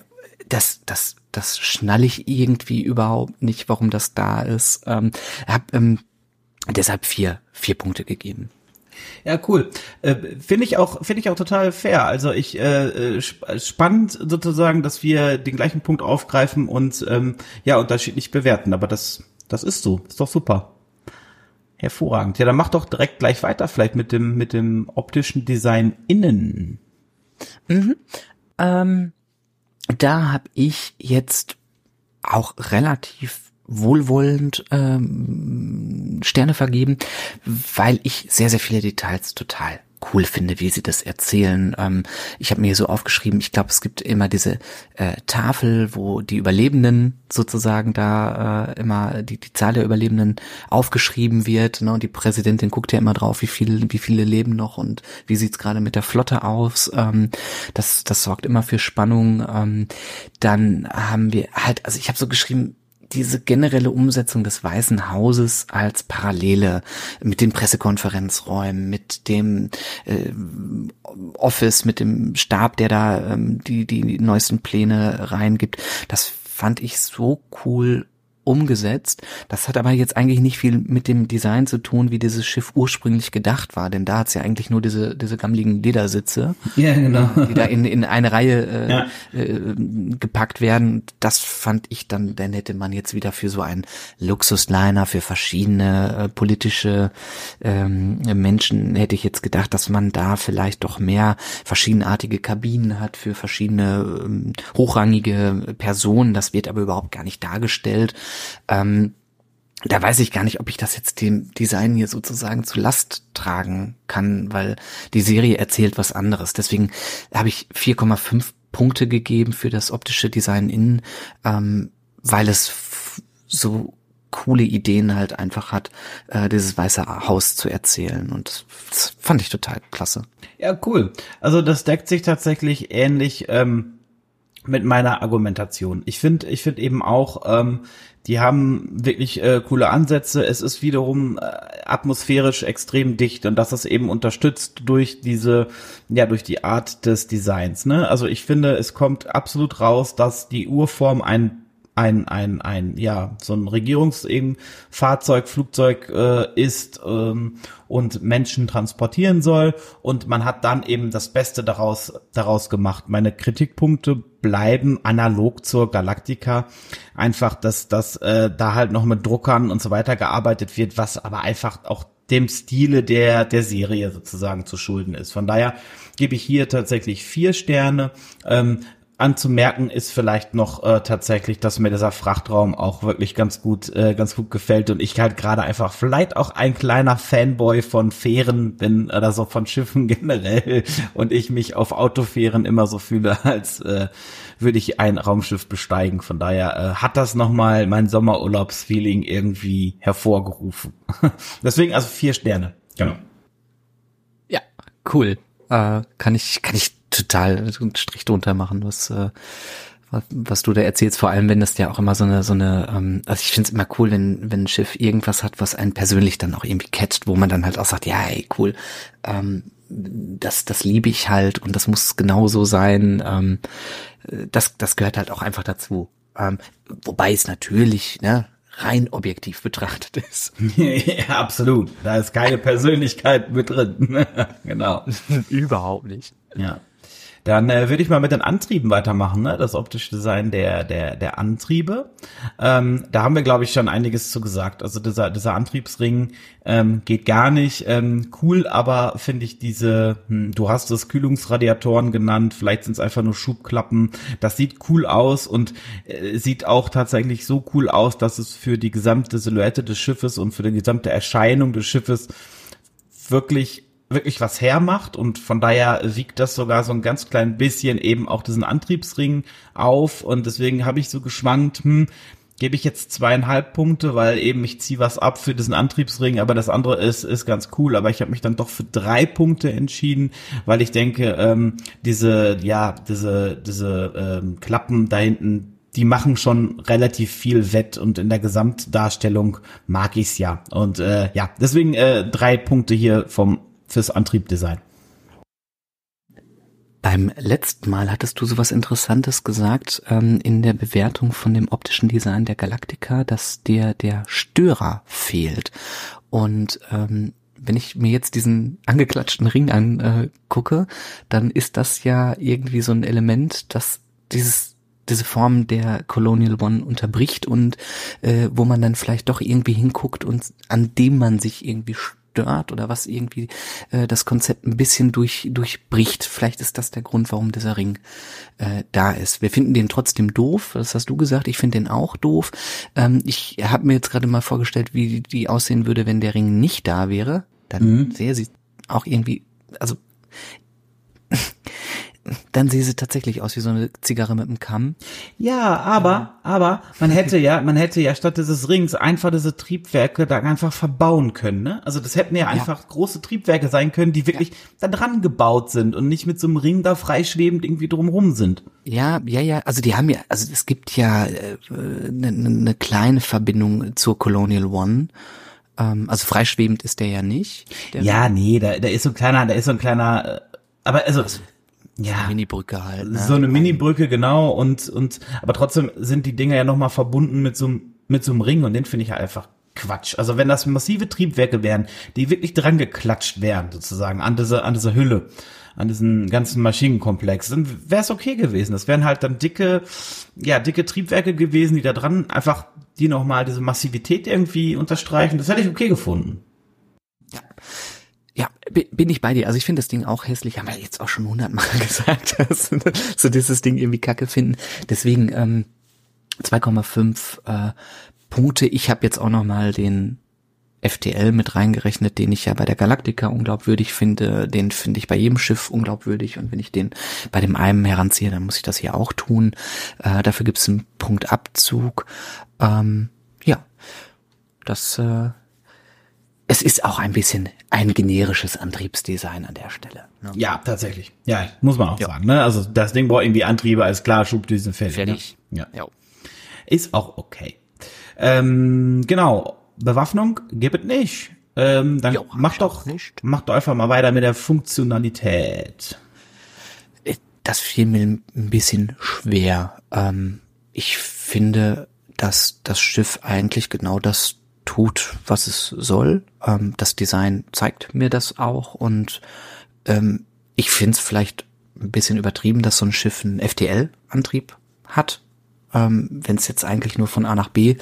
das, das, das schnall ich irgendwie überhaupt nicht, warum das da ist. Ähm, hab ähm, deshalb vier, vier Punkte gegeben. Ja, cool. Äh, finde ich auch, finde ich auch total fair. Also ich äh, äh spannend sozusagen, dass wir den gleichen Punkt aufgreifen und ähm, ja unterschiedlich bewerten. Aber das, das ist so. Ist doch super. Hervorragend. Ja, dann mach doch direkt gleich weiter, vielleicht mit dem mit dem optischen Design innen. Mhm. Ähm, da habe ich jetzt auch relativ wohlwollend ähm, Sterne vergeben, weil ich sehr, sehr viele Details total cool finde, wie sie das erzählen. Ähm, ich habe mir so aufgeschrieben, ich glaube, es gibt immer diese äh, Tafel, wo die Überlebenden sozusagen da äh, immer die, die Zahl der Überlebenden aufgeschrieben wird. Ne? Und die Präsidentin guckt ja immer drauf, wie viele, wie viele leben noch und wie sieht's gerade mit der Flotte aus. Ähm, das, das sorgt immer für Spannung. Ähm, dann haben wir halt, also ich habe so geschrieben, diese generelle Umsetzung des Weißen Hauses als Parallele mit den Pressekonferenzräumen, mit dem äh, Office, mit dem Stab, der da ähm, die, die neuesten Pläne reingibt, das fand ich so cool umgesetzt. Das hat aber jetzt eigentlich nicht viel mit dem Design zu tun, wie dieses Schiff ursprünglich gedacht war, denn da hat es ja eigentlich nur diese diese gammeligen Ledersitze, ja, genau. die da in, in eine Reihe äh, ja. äh, gepackt werden. Das fand ich dann, dann hätte man jetzt wieder für so einen Luxusliner für verschiedene äh, politische ähm, Menschen hätte ich jetzt gedacht, dass man da vielleicht doch mehr verschiedenartige Kabinen hat für verschiedene ähm, hochrangige Personen. Das wird aber überhaupt gar nicht dargestellt. Ähm, da weiß ich gar nicht, ob ich das jetzt dem Design hier sozusagen zu Last tragen kann, weil die Serie erzählt was anderes. Deswegen habe ich 4,5 Punkte gegeben für das optische Design innen, ähm, weil es so coole Ideen halt einfach hat, äh, dieses weiße Haus zu erzählen. Und das fand ich total klasse. Ja, cool. Also das deckt sich tatsächlich ähnlich. Ähm mit meiner Argumentation. Ich finde, ich finde eben auch, ähm, die haben wirklich äh, coole Ansätze. Es ist wiederum äh, atmosphärisch extrem dicht und das ist eben unterstützt durch diese, ja, durch die Art des Designs. Ne? Also ich finde, es kommt absolut raus, dass die Urform ein ein, ein, ein, ja, so ein Regierungsfahrzeug, Flugzeug äh, ist ähm, und Menschen transportieren soll. Und man hat dann eben das Beste daraus, daraus gemacht. Meine Kritikpunkte bleiben analog zur Galactica. Einfach, dass, dass äh, da halt noch mit Druckern und so weiter gearbeitet wird, was aber einfach auch dem Stile der, der Serie sozusagen zu schulden ist. Von daher gebe ich hier tatsächlich vier Sterne. Ähm, anzumerken ist vielleicht noch äh, tatsächlich, dass mir dieser Frachtraum auch wirklich ganz gut, äh, ganz gut gefällt und ich halt gerade einfach vielleicht auch ein kleiner Fanboy von Fähren bin oder so von Schiffen (laughs) generell und ich mich auf Autofähren immer so fühle, als äh, würde ich ein Raumschiff besteigen. Von daher äh, hat das nochmal mein Sommerurlaubsfeeling irgendwie hervorgerufen. (laughs) Deswegen also vier Sterne. Genau. Ja, cool. Äh, kann ich, kann ich total einen Strich drunter machen, was, äh, was, was du da erzählst, vor allem wenn das ja auch immer so eine, so eine, ähm, also ich finde es immer cool, wenn, wenn ein Schiff irgendwas hat, was einen persönlich dann auch irgendwie catcht, wo man dann halt auch sagt, ja, ey, cool, ähm, das, das liebe ich halt und das muss genauso sein. Ähm, das, das gehört halt auch einfach dazu. Ähm, wobei es natürlich, ne, rein objektiv betrachtet ist. (laughs) (laughs) ja, absolut. Da ist keine Persönlichkeit mit drin. (laughs) genau. Überhaupt nicht. Ja. Dann äh, würde ich mal mit den Antrieben weitermachen, ne? das optische Design der, der, der Antriebe. Ähm, da haben wir, glaube ich, schon einiges zu gesagt. Also dieser, dieser Antriebsring ähm, geht gar nicht. Ähm, cool, aber finde ich diese, hm, du hast es Kühlungsradiatoren genannt, vielleicht sind es einfach nur Schubklappen. Das sieht cool aus und äh, sieht auch tatsächlich so cool aus, dass es für die gesamte Silhouette des Schiffes und für die gesamte Erscheinung des Schiffes wirklich wirklich was hermacht und von daher wiegt das sogar so ein ganz klein bisschen eben auch diesen Antriebsring auf und deswegen habe ich so geschwankt, hm, gebe ich jetzt zweieinhalb Punkte, weil eben ich ziehe was ab für diesen Antriebsring, aber das andere ist ist ganz cool, aber ich habe mich dann doch für drei Punkte entschieden, weil ich denke, ähm, diese ja diese diese ähm, Klappen da hinten die machen schon relativ viel wett und in der Gesamtdarstellung mag ich's ja. Und äh, ja, deswegen äh, drei Punkte hier vom fürs Antriebdesign. Beim letzten Mal hattest du sowas Interessantes gesagt ähm, in der Bewertung von dem optischen Design der Galactica, dass dir der Störer fehlt. Und ähm, wenn ich mir jetzt diesen angeklatschten Ring angucke, dann ist das ja irgendwie so ein Element, das dieses diese Form der Colonial One unterbricht und äh, wo man dann vielleicht doch irgendwie hinguckt und an dem man sich irgendwie stört oder was irgendwie äh, das Konzept ein bisschen durch, durchbricht. Vielleicht ist das der Grund, warum dieser Ring äh, da ist. Wir finden den trotzdem doof, das hast du gesagt, ich finde den auch doof. Ähm, ich habe mir jetzt gerade mal vorgestellt, wie die aussehen würde, wenn der Ring nicht da wäre. Dann mhm. sähe sie auch irgendwie, also dann sehe sie tatsächlich aus wie so eine Zigarre mit einem Kamm. Ja, aber, aber man hätte ja, man hätte ja statt dieses Rings einfach diese Triebwerke da einfach verbauen können, ne? Also das hätten ja einfach ja. große Triebwerke sein können, die wirklich ja. da dran gebaut sind und nicht mit so einem Ring da freischwebend irgendwie drumrum sind. Ja, ja, ja, also die haben ja, also es gibt ja eine äh, ne, ne kleine Verbindung zur Colonial One ähm, also freischwebend ist der ja nicht. Ja, nee, da, da ist so ein kleiner, da ist so ein kleiner, äh, aber also, also ja, so eine Mini-Brücke halt. Ne? So eine Mini-Brücke, genau. Und, und, aber trotzdem sind die Dinger ja nochmal verbunden mit so, mit so einem Ring und den finde ich ja einfach Quatsch. Also wenn das massive Triebwerke wären, die wirklich dran geklatscht wären, sozusagen, an diese, an diese Hülle, an diesen ganzen Maschinenkomplex, dann wäre es okay gewesen. Das wären halt dann dicke, ja, dicke Triebwerke gewesen, die da dran einfach, die nochmal diese Massivität irgendwie unterstreichen. Das hätte ich okay gefunden. Bin ich bei dir. Also ich finde das Ding auch hässlich, haben wir jetzt auch schon hundertmal (laughs) gesagt, dass, (laughs) so dieses Ding irgendwie kacke finden. Deswegen ähm, 2,5 äh, Punkte. Ich habe jetzt auch noch mal den FTL mit reingerechnet, den ich ja bei der Galactica unglaubwürdig finde. Den finde ich bei jedem Schiff unglaubwürdig. Und wenn ich den bei dem einen heranziehe, dann muss ich das hier auch tun. Äh, dafür gibt es einen Punktabzug. Ähm, ja, das äh, es ist auch ein bisschen ein generisches Antriebsdesign an der Stelle. Ne? Ja, tatsächlich. Ja, muss man auch ja. sagen. Ne? Also das Ding braucht irgendwie Antriebe als klar Schubdüsen fertig. Fertig. Ne? Ja. ja. Ist auch okay. Ähm, genau. Bewaffnung gibt es nicht. Ähm, dann jo, mach doch, nicht. mach doch einfach mal weiter mit der Funktionalität. Äh, das fiel mir ein bisschen schwer. Ähm, ich finde, dass das Schiff eigentlich genau das tut, was es soll. Ähm, das Design zeigt mir das auch und ähm, ich finde es vielleicht ein bisschen übertrieben, dass so ein Schiff einen FTL-Antrieb hat. Ähm, Wenn es jetzt eigentlich nur von A nach B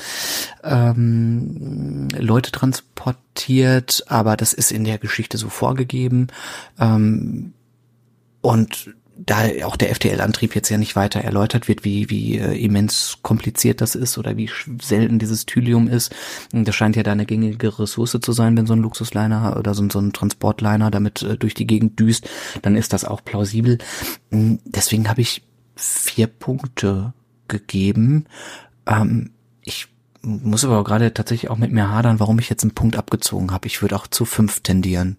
ähm, Leute transportiert, aber das ist in der Geschichte so vorgegeben. Ähm, und da auch der FTL-Antrieb jetzt ja nicht weiter erläutert wird, wie, wie äh, immens kompliziert das ist oder wie selten dieses Thylium ist. Das scheint ja da eine gängige Ressource zu sein, wenn so ein Luxusliner oder so, so ein Transportliner damit äh, durch die Gegend düst, dann ist das auch plausibel. Hm, deswegen habe ich vier Punkte gegeben. Ähm, ich muss aber gerade tatsächlich auch mit mir hadern, warum ich jetzt einen Punkt abgezogen habe. Ich würde auch zu fünf tendieren.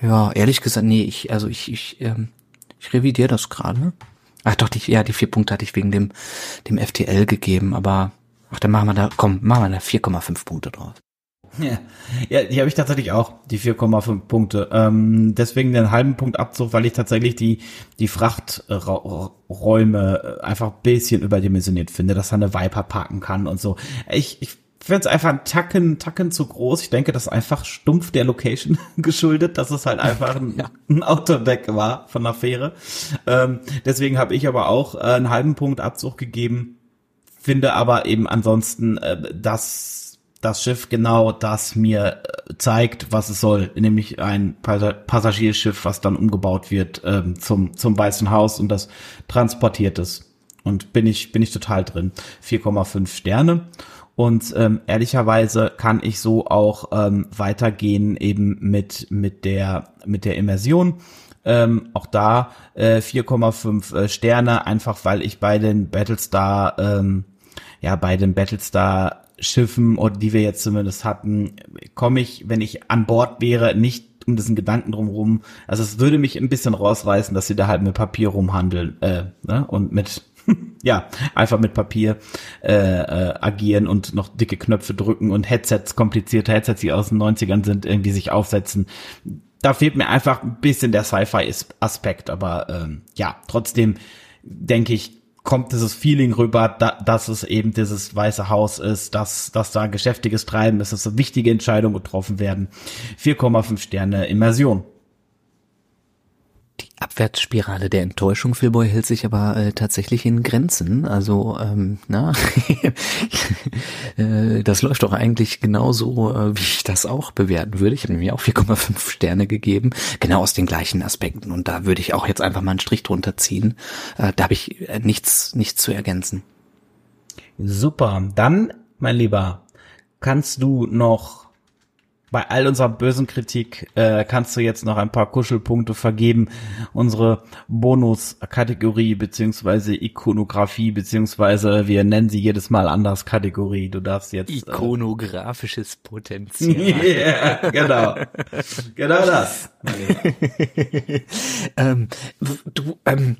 Ja, ehrlich gesagt, nee, ich, also ich, ich, ähm, ich revidiere das gerade. Ach doch, die, ja, die vier Punkte hatte ich wegen dem, dem FTL gegeben, aber ach, dann machen wir da, komm, machen wir da 4,5 Punkte draus. Ja, ja die habe ich tatsächlich auch, die 4,5 Punkte. Ähm, deswegen den halben Punkt Abzug, weil ich tatsächlich die, die Frachträume einfach ein bisschen überdimensioniert finde, dass er eine Viper parken kann und so. Ich, ich finde es einfach ein Tacken, Tacken zu groß. Ich denke, das ist einfach stumpf der Location (laughs) geschuldet, dass es halt einfach ein, ja. ein Autodeck war von der Fähre. Ähm, deswegen habe ich aber auch äh, einen halben Punkt Abzug gegeben. Finde aber eben ansonsten, äh, dass das Schiff genau das mir äh, zeigt, was es soll, nämlich ein Passagierschiff, was dann umgebaut wird ähm, zum zum Weißen Haus und das transportiert ist. Und bin ich bin ich total drin. 4,5 Sterne. Und ähm, ehrlicherweise kann ich so auch ähm, weitergehen eben mit mit der mit der Immersion. Ähm, auch da äh, 4,5 äh, Sterne, einfach weil ich bei den Battlestar ähm, ja bei den Battlestar Schiffen oder die wir jetzt zumindest hatten, komme ich, wenn ich an Bord wäre, nicht um diesen Gedanken drumherum. Also es würde mich ein bisschen rausreißen, dass sie da halt mit Papier rumhandeln äh, ne? und mit (laughs) ja, einfach mit Papier äh, äh, agieren und noch dicke Knöpfe drücken und Headsets, komplizierte Headsets, die aus den 90ern sind, irgendwie sich aufsetzen. Da fehlt mir einfach ein bisschen der Sci-Fi-Aspekt, aber ähm, ja, trotzdem denke ich, kommt dieses Feeling rüber, da, dass es eben dieses Weiße Haus ist, dass, dass da geschäftiges Treiben ist, dass so wichtige Entscheidungen getroffen werden. 4,5 Sterne Immersion. Abwärtsspirale der Enttäuschung, Philboy, hält sich aber äh, tatsächlich in Grenzen. Also, ähm, na, (laughs) äh, das läuft doch eigentlich genauso, äh, wie ich das auch bewerten würde. Ich habe nämlich auch 4,5 Sterne gegeben, genau aus den gleichen Aspekten. Und da würde ich auch jetzt einfach mal einen Strich drunter ziehen. Äh, da habe ich äh, nichts, nichts zu ergänzen. Super. Dann, mein Lieber, kannst du noch bei all unserer bösen Kritik äh, kannst du jetzt noch ein paar Kuschelpunkte vergeben. Unsere Bonus-Kategorie beziehungsweise Ikonografie beziehungsweise wir nennen sie jedes Mal anders Kategorie. Du darfst jetzt äh, ikonografisches Potenzial. (laughs) yeah, genau, genau das. (laughs) ähm, du, ähm,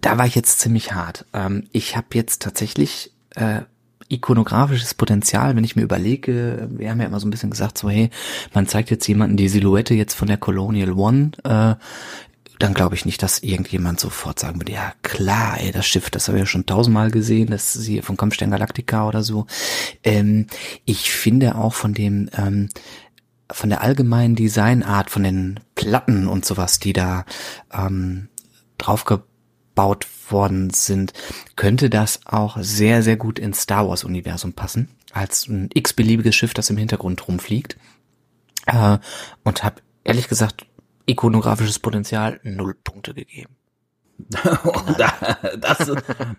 da war ich jetzt ziemlich hart. Ähm, ich habe jetzt tatsächlich äh, ikonografisches Potenzial, wenn ich mir überlege, wir haben ja immer so ein bisschen gesagt, so hey, man zeigt jetzt jemanden die Silhouette jetzt von der Colonial One, äh, dann glaube ich nicht, dass irgendjemand sofort sagen würde, ja klar, ey, das Schiff, das habe ich ja schon tausendmal gesehen, das ist hier von Kampfstern Galactica oder so. Ähm, ich finde auch von dem, ähm, von der allgemeinen Designart, von den Platten und sowas, die da ähm, draufgebaut worden sind, könnte das auch sehr, sehr gut ins Star Wars Universum passen, als ein x-beliebiges Schiff, das im Hintergrund rumfliegt. Äh, und habe ehrlich gesagt ikonografisches Potenzial null Punkte gegeben. (laughs) das,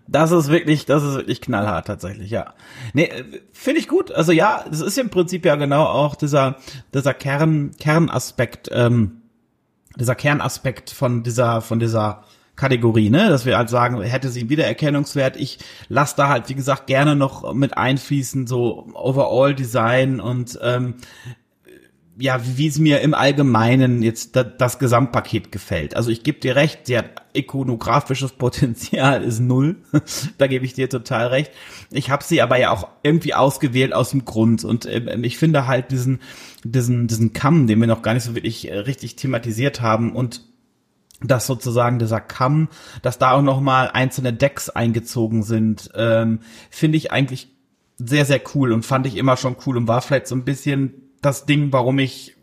das ist wirklich, das ist wirklich knallhart tatsächlich, ja. Nee, finde ich gut. Also ja, das ist im Prinzip ja genau auch dieser, dieser Kern, Kernaspekt, ähm, dieser Kernaspekt von dieser, von dieser Kategorie, ne? Dass wir halt sagen, hätte sie einen Wiedererkennungswert. Ich lasse da halt, wie gesagt, gerne noch mit einfließen, so Overall Design und ähm, ja, wie es mir im Allgemeinen jetzt da, das Gesamtpaket gefällt. Also ich gebe dir recht, sie hat ikonografisches Potenzial (laughs) ist null. (laughs) da gebe ich dir total recht. Ich habe sie aber ja auch irgendwie ausgewählt aus dem Grund und äh, ich finde halt diesen diesen diesen Kamm, den wir noch gar nicht so wirklich äh, richtig thematisiert haben und dass sozusagen dieser Kamm, dass da auch noch mal einzelne Decks eingezogen sind, ähm, finde ich eigentlich sehr sehr cool und fand ich immer schon cool und war vielleicht so ein bisschen das Ding, warum ich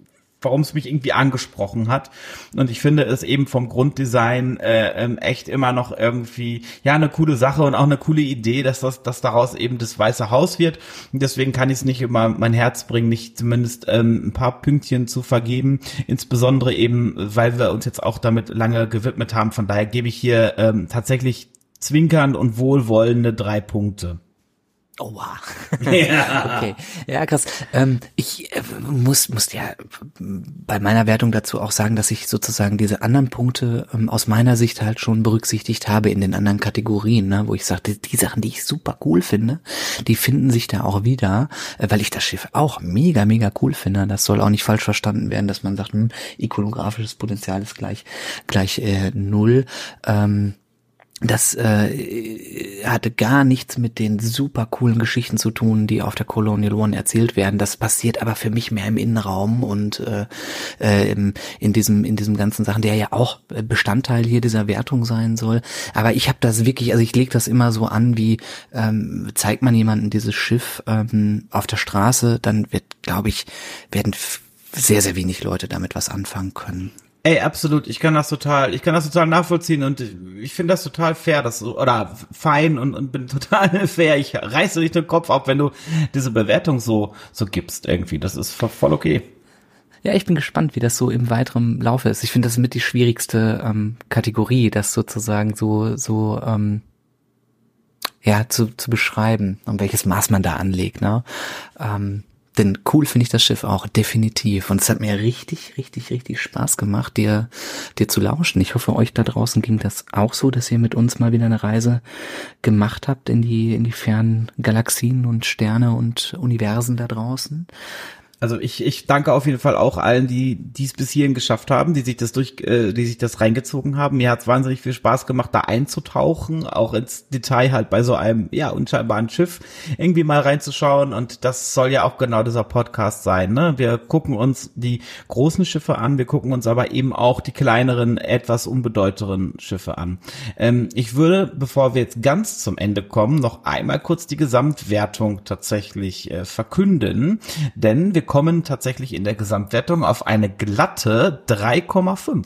warum es mich irgendwie angesprochen hat. Und ich finde es eben vom Grunddesign äh, ähm, echt immer noch irgendwie ja eine coole Sache und auch eine coole Idee, dass das dass daraus eben das Weiße Haus wird. Und deswegen kann ich es nicht immer mein Herz bringen, nicht zumindest ähm, ein paar Pünktchen zu vergeben. Insbesondere eben, weil wir uns jetzt auch damit lange gewidmet haben. Von daher gebe ich hier ähm, tatsächlich zwinkernd und wohlwollende drei Punkte. Oh, wow. Ja. (laughs) okay. Ja, krass. Ähm, ich äh, muss, muss ja bei meiner Wertung dazu auch sagen, dass ich sozusagen diese anderen Punkte ähm, aus meiner Sicht halt schon berücksichtigt habe in den anderen Kategorien, ne, wo ich sagte, die Sachen, die ich super cool finde, die finden sich da auch wieder, äh, weil ich das Schiff auch mega, mega cool finde. Das soll auch nicht falsch verstanden werden, dass man sagt, hm, ikonografisches Potenzial ist gleich, gleich äh, null. Ähm, das äh, hatte gar nichts mit den super coolen Geschichten zu tun, die auf der Colonial One erzählt werden. Das passiert aber für mich mehr im Innenraum und äh, äh, in diesem in diesem ganzen Sachen, der ja auch Bestandteil hier dieser Wertung sein soll. Aber ich habe das wirklich, also ich lege das immer so an, wie ähm, zeigt man jemanden dieses Schiff ähm, auf der Straße, dann wird, glaube ich, werden sehr sehr wenig Leute damit was anfangen können. Ey, absolut. Ich kann das total, ich kann das total nachvollziehen und ich finde das total fair, das so, oder fein und, und bin (laughs) total fair. Ich reiße nicht den Kopf ab, wenn du diese Bewertung so, so gibst irgendwie. Das ist voll okay. Ja, ich bin gespannt, wie das so im weiteren Laufe ist. Ich finde das mit die schwierigste ähm, Kategorie, das sozusagen so, so, ähm, ja, zu, zu beschreiben und welches Maß man da anlegt, ne? Ähm, denn cool finde ich das Schiff auch, definitiv. Und es hat mir richtig, richtig, richtig Spaß gemacht, dir, dir zu lauschen. Ich hoffe, euch da draußen ging das auch so, dass ihr mit uns mal wieder eine Reise gemacht habt in die, in die fernen Galaxien und Sterne und Universen da draußen also ich, ich danke auf jeden Fall auch allen, die dies bis hierhin geschafft haben, die sich das durch, äh, die sich das reingezogen haben. Mir hat es wahnsinnig viel Spaß gemacht, da einzutauchen, auch ins Detail halt bei so einem ja unscheinbaren Schiff irgendwie mal reinzuschauen. Und das soll ja auch genau dieser Podcast sein. Ne? Wir gucken uns die großen Schiffe an, wir gucken uns aber eben auch die kleineren, etwas unbedeuteren Schiffe an. Ähm, ich würde, bevor wir jetzt ganz zum Ende kommen, noch einmal kurz die Gesamtwertung tatsächlich äh, verkünden, denn wir kommen tatsächlich in der Gesamtwertung auf eine glatte 3,5.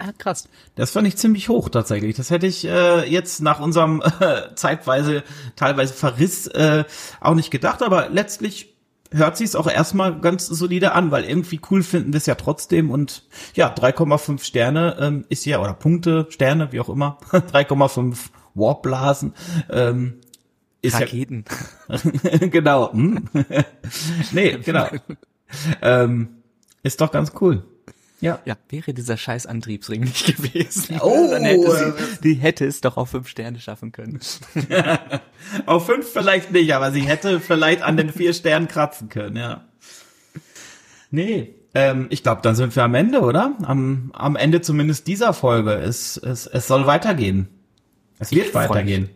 Ah, krass. Das fand ich ziemlich hoch tatsächlich. Das hätte ich äh, jetzt nach unserem (laughs) äh, zeitweise, teilweise Verriss äh, auch nicht gedacht, aber letztlich hört sich es auch erstmal ganz solide an, weil irgendwie cool finden wir es ja trotzdem und ja, 3,5 Sterne ähm, ist ja, oder Punkte, Sterne, wie auch immer, (laughs) 3,5 Warpblasen ähm, ist Raketen. Ja, (laughs) genau. Hm? (laughs) nee, genau. ähm, ist doch ganz cool. Ja. Ja, wäre dieser scheiß Antriebsring nicht gewesen. Oh, (laughs) dann hätte sie, die hätte es doch auf fünf Sterne schaffen können. auf fünf vielleicht nicht, aber sie hätte vielleicht an den vier Sternen kratzen können, ja. Nee, ähm, ich glaube, dann sind wir am Ende, oder? Am, am Ende zumindest dieser Folge. Es, es, es soll weitergehen. Es wird weitergehen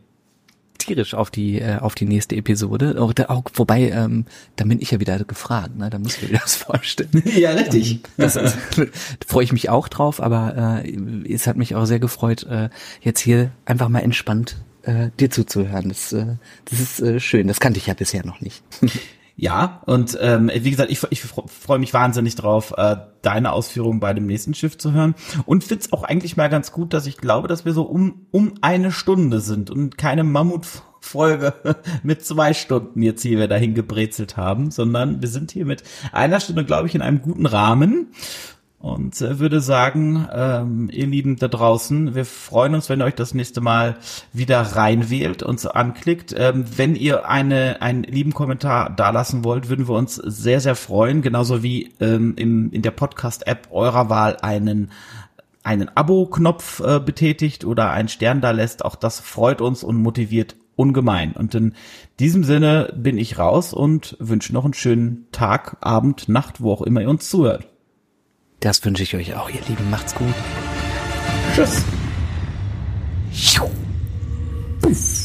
tierisch auf die äh, auf die nächste Episode. Auch, da, auch wobei, ähm, da bin ich ja wieder gefragt, ne? Da muss ich mir das (laughs) vorstellen. ja, richtig. Ähm, das, das, (laughs) da freue ich mich auch drauf, aber äh, es hat mich auch sehr gefreut, äh, jetzt hier einfach mal entspannt äh, dir zuzuhören. Das, äh, das ist äh, schön. Das kannte ich ja bisher noch nicht. (laughs) Ja, und ähm, wie gesagt, ich, ich freue mich wahnsinnig drauf, äh, deine Ausführungen bei dem nächsten Schiff zu hören. Und find's auch eigentlich mal ganz gut, dass ich glaube, dass wir so um, um eine Stunde sind und keine Mammutfolge (laughs) mit zwei Stunden jetzt hier dahin gebrezelt haben, sondern wir sind hier mit einer Stunde, glaube ich, in einem guten Rahmen und äh, würde sagen, ähm, ihr Lieben da draußen, wir freuen uns, wenn ihr euch das nächste Mal wieder reinwählt und so anklickt. Ähm, wenn ihr eine, einen lieben Kommentar dalassen wollt, würden wir uns sehr, sehr freuen. Genauso wie ähm, im, in der Podcast-App eurer Wahl einen einen Abo-Knopf äh, betätigt oder einen Stern da lässt. Auch das freut uns und motiviert ungemein. Und in diesem Sinne bin ich raus und wünsche noch einen schönen Tag, Abend, Nacht, wo auch immer ihr uns zuhört. Das wünsche ich euch auch, ihr Lieben. Macht's gut. Tschüss. Puff.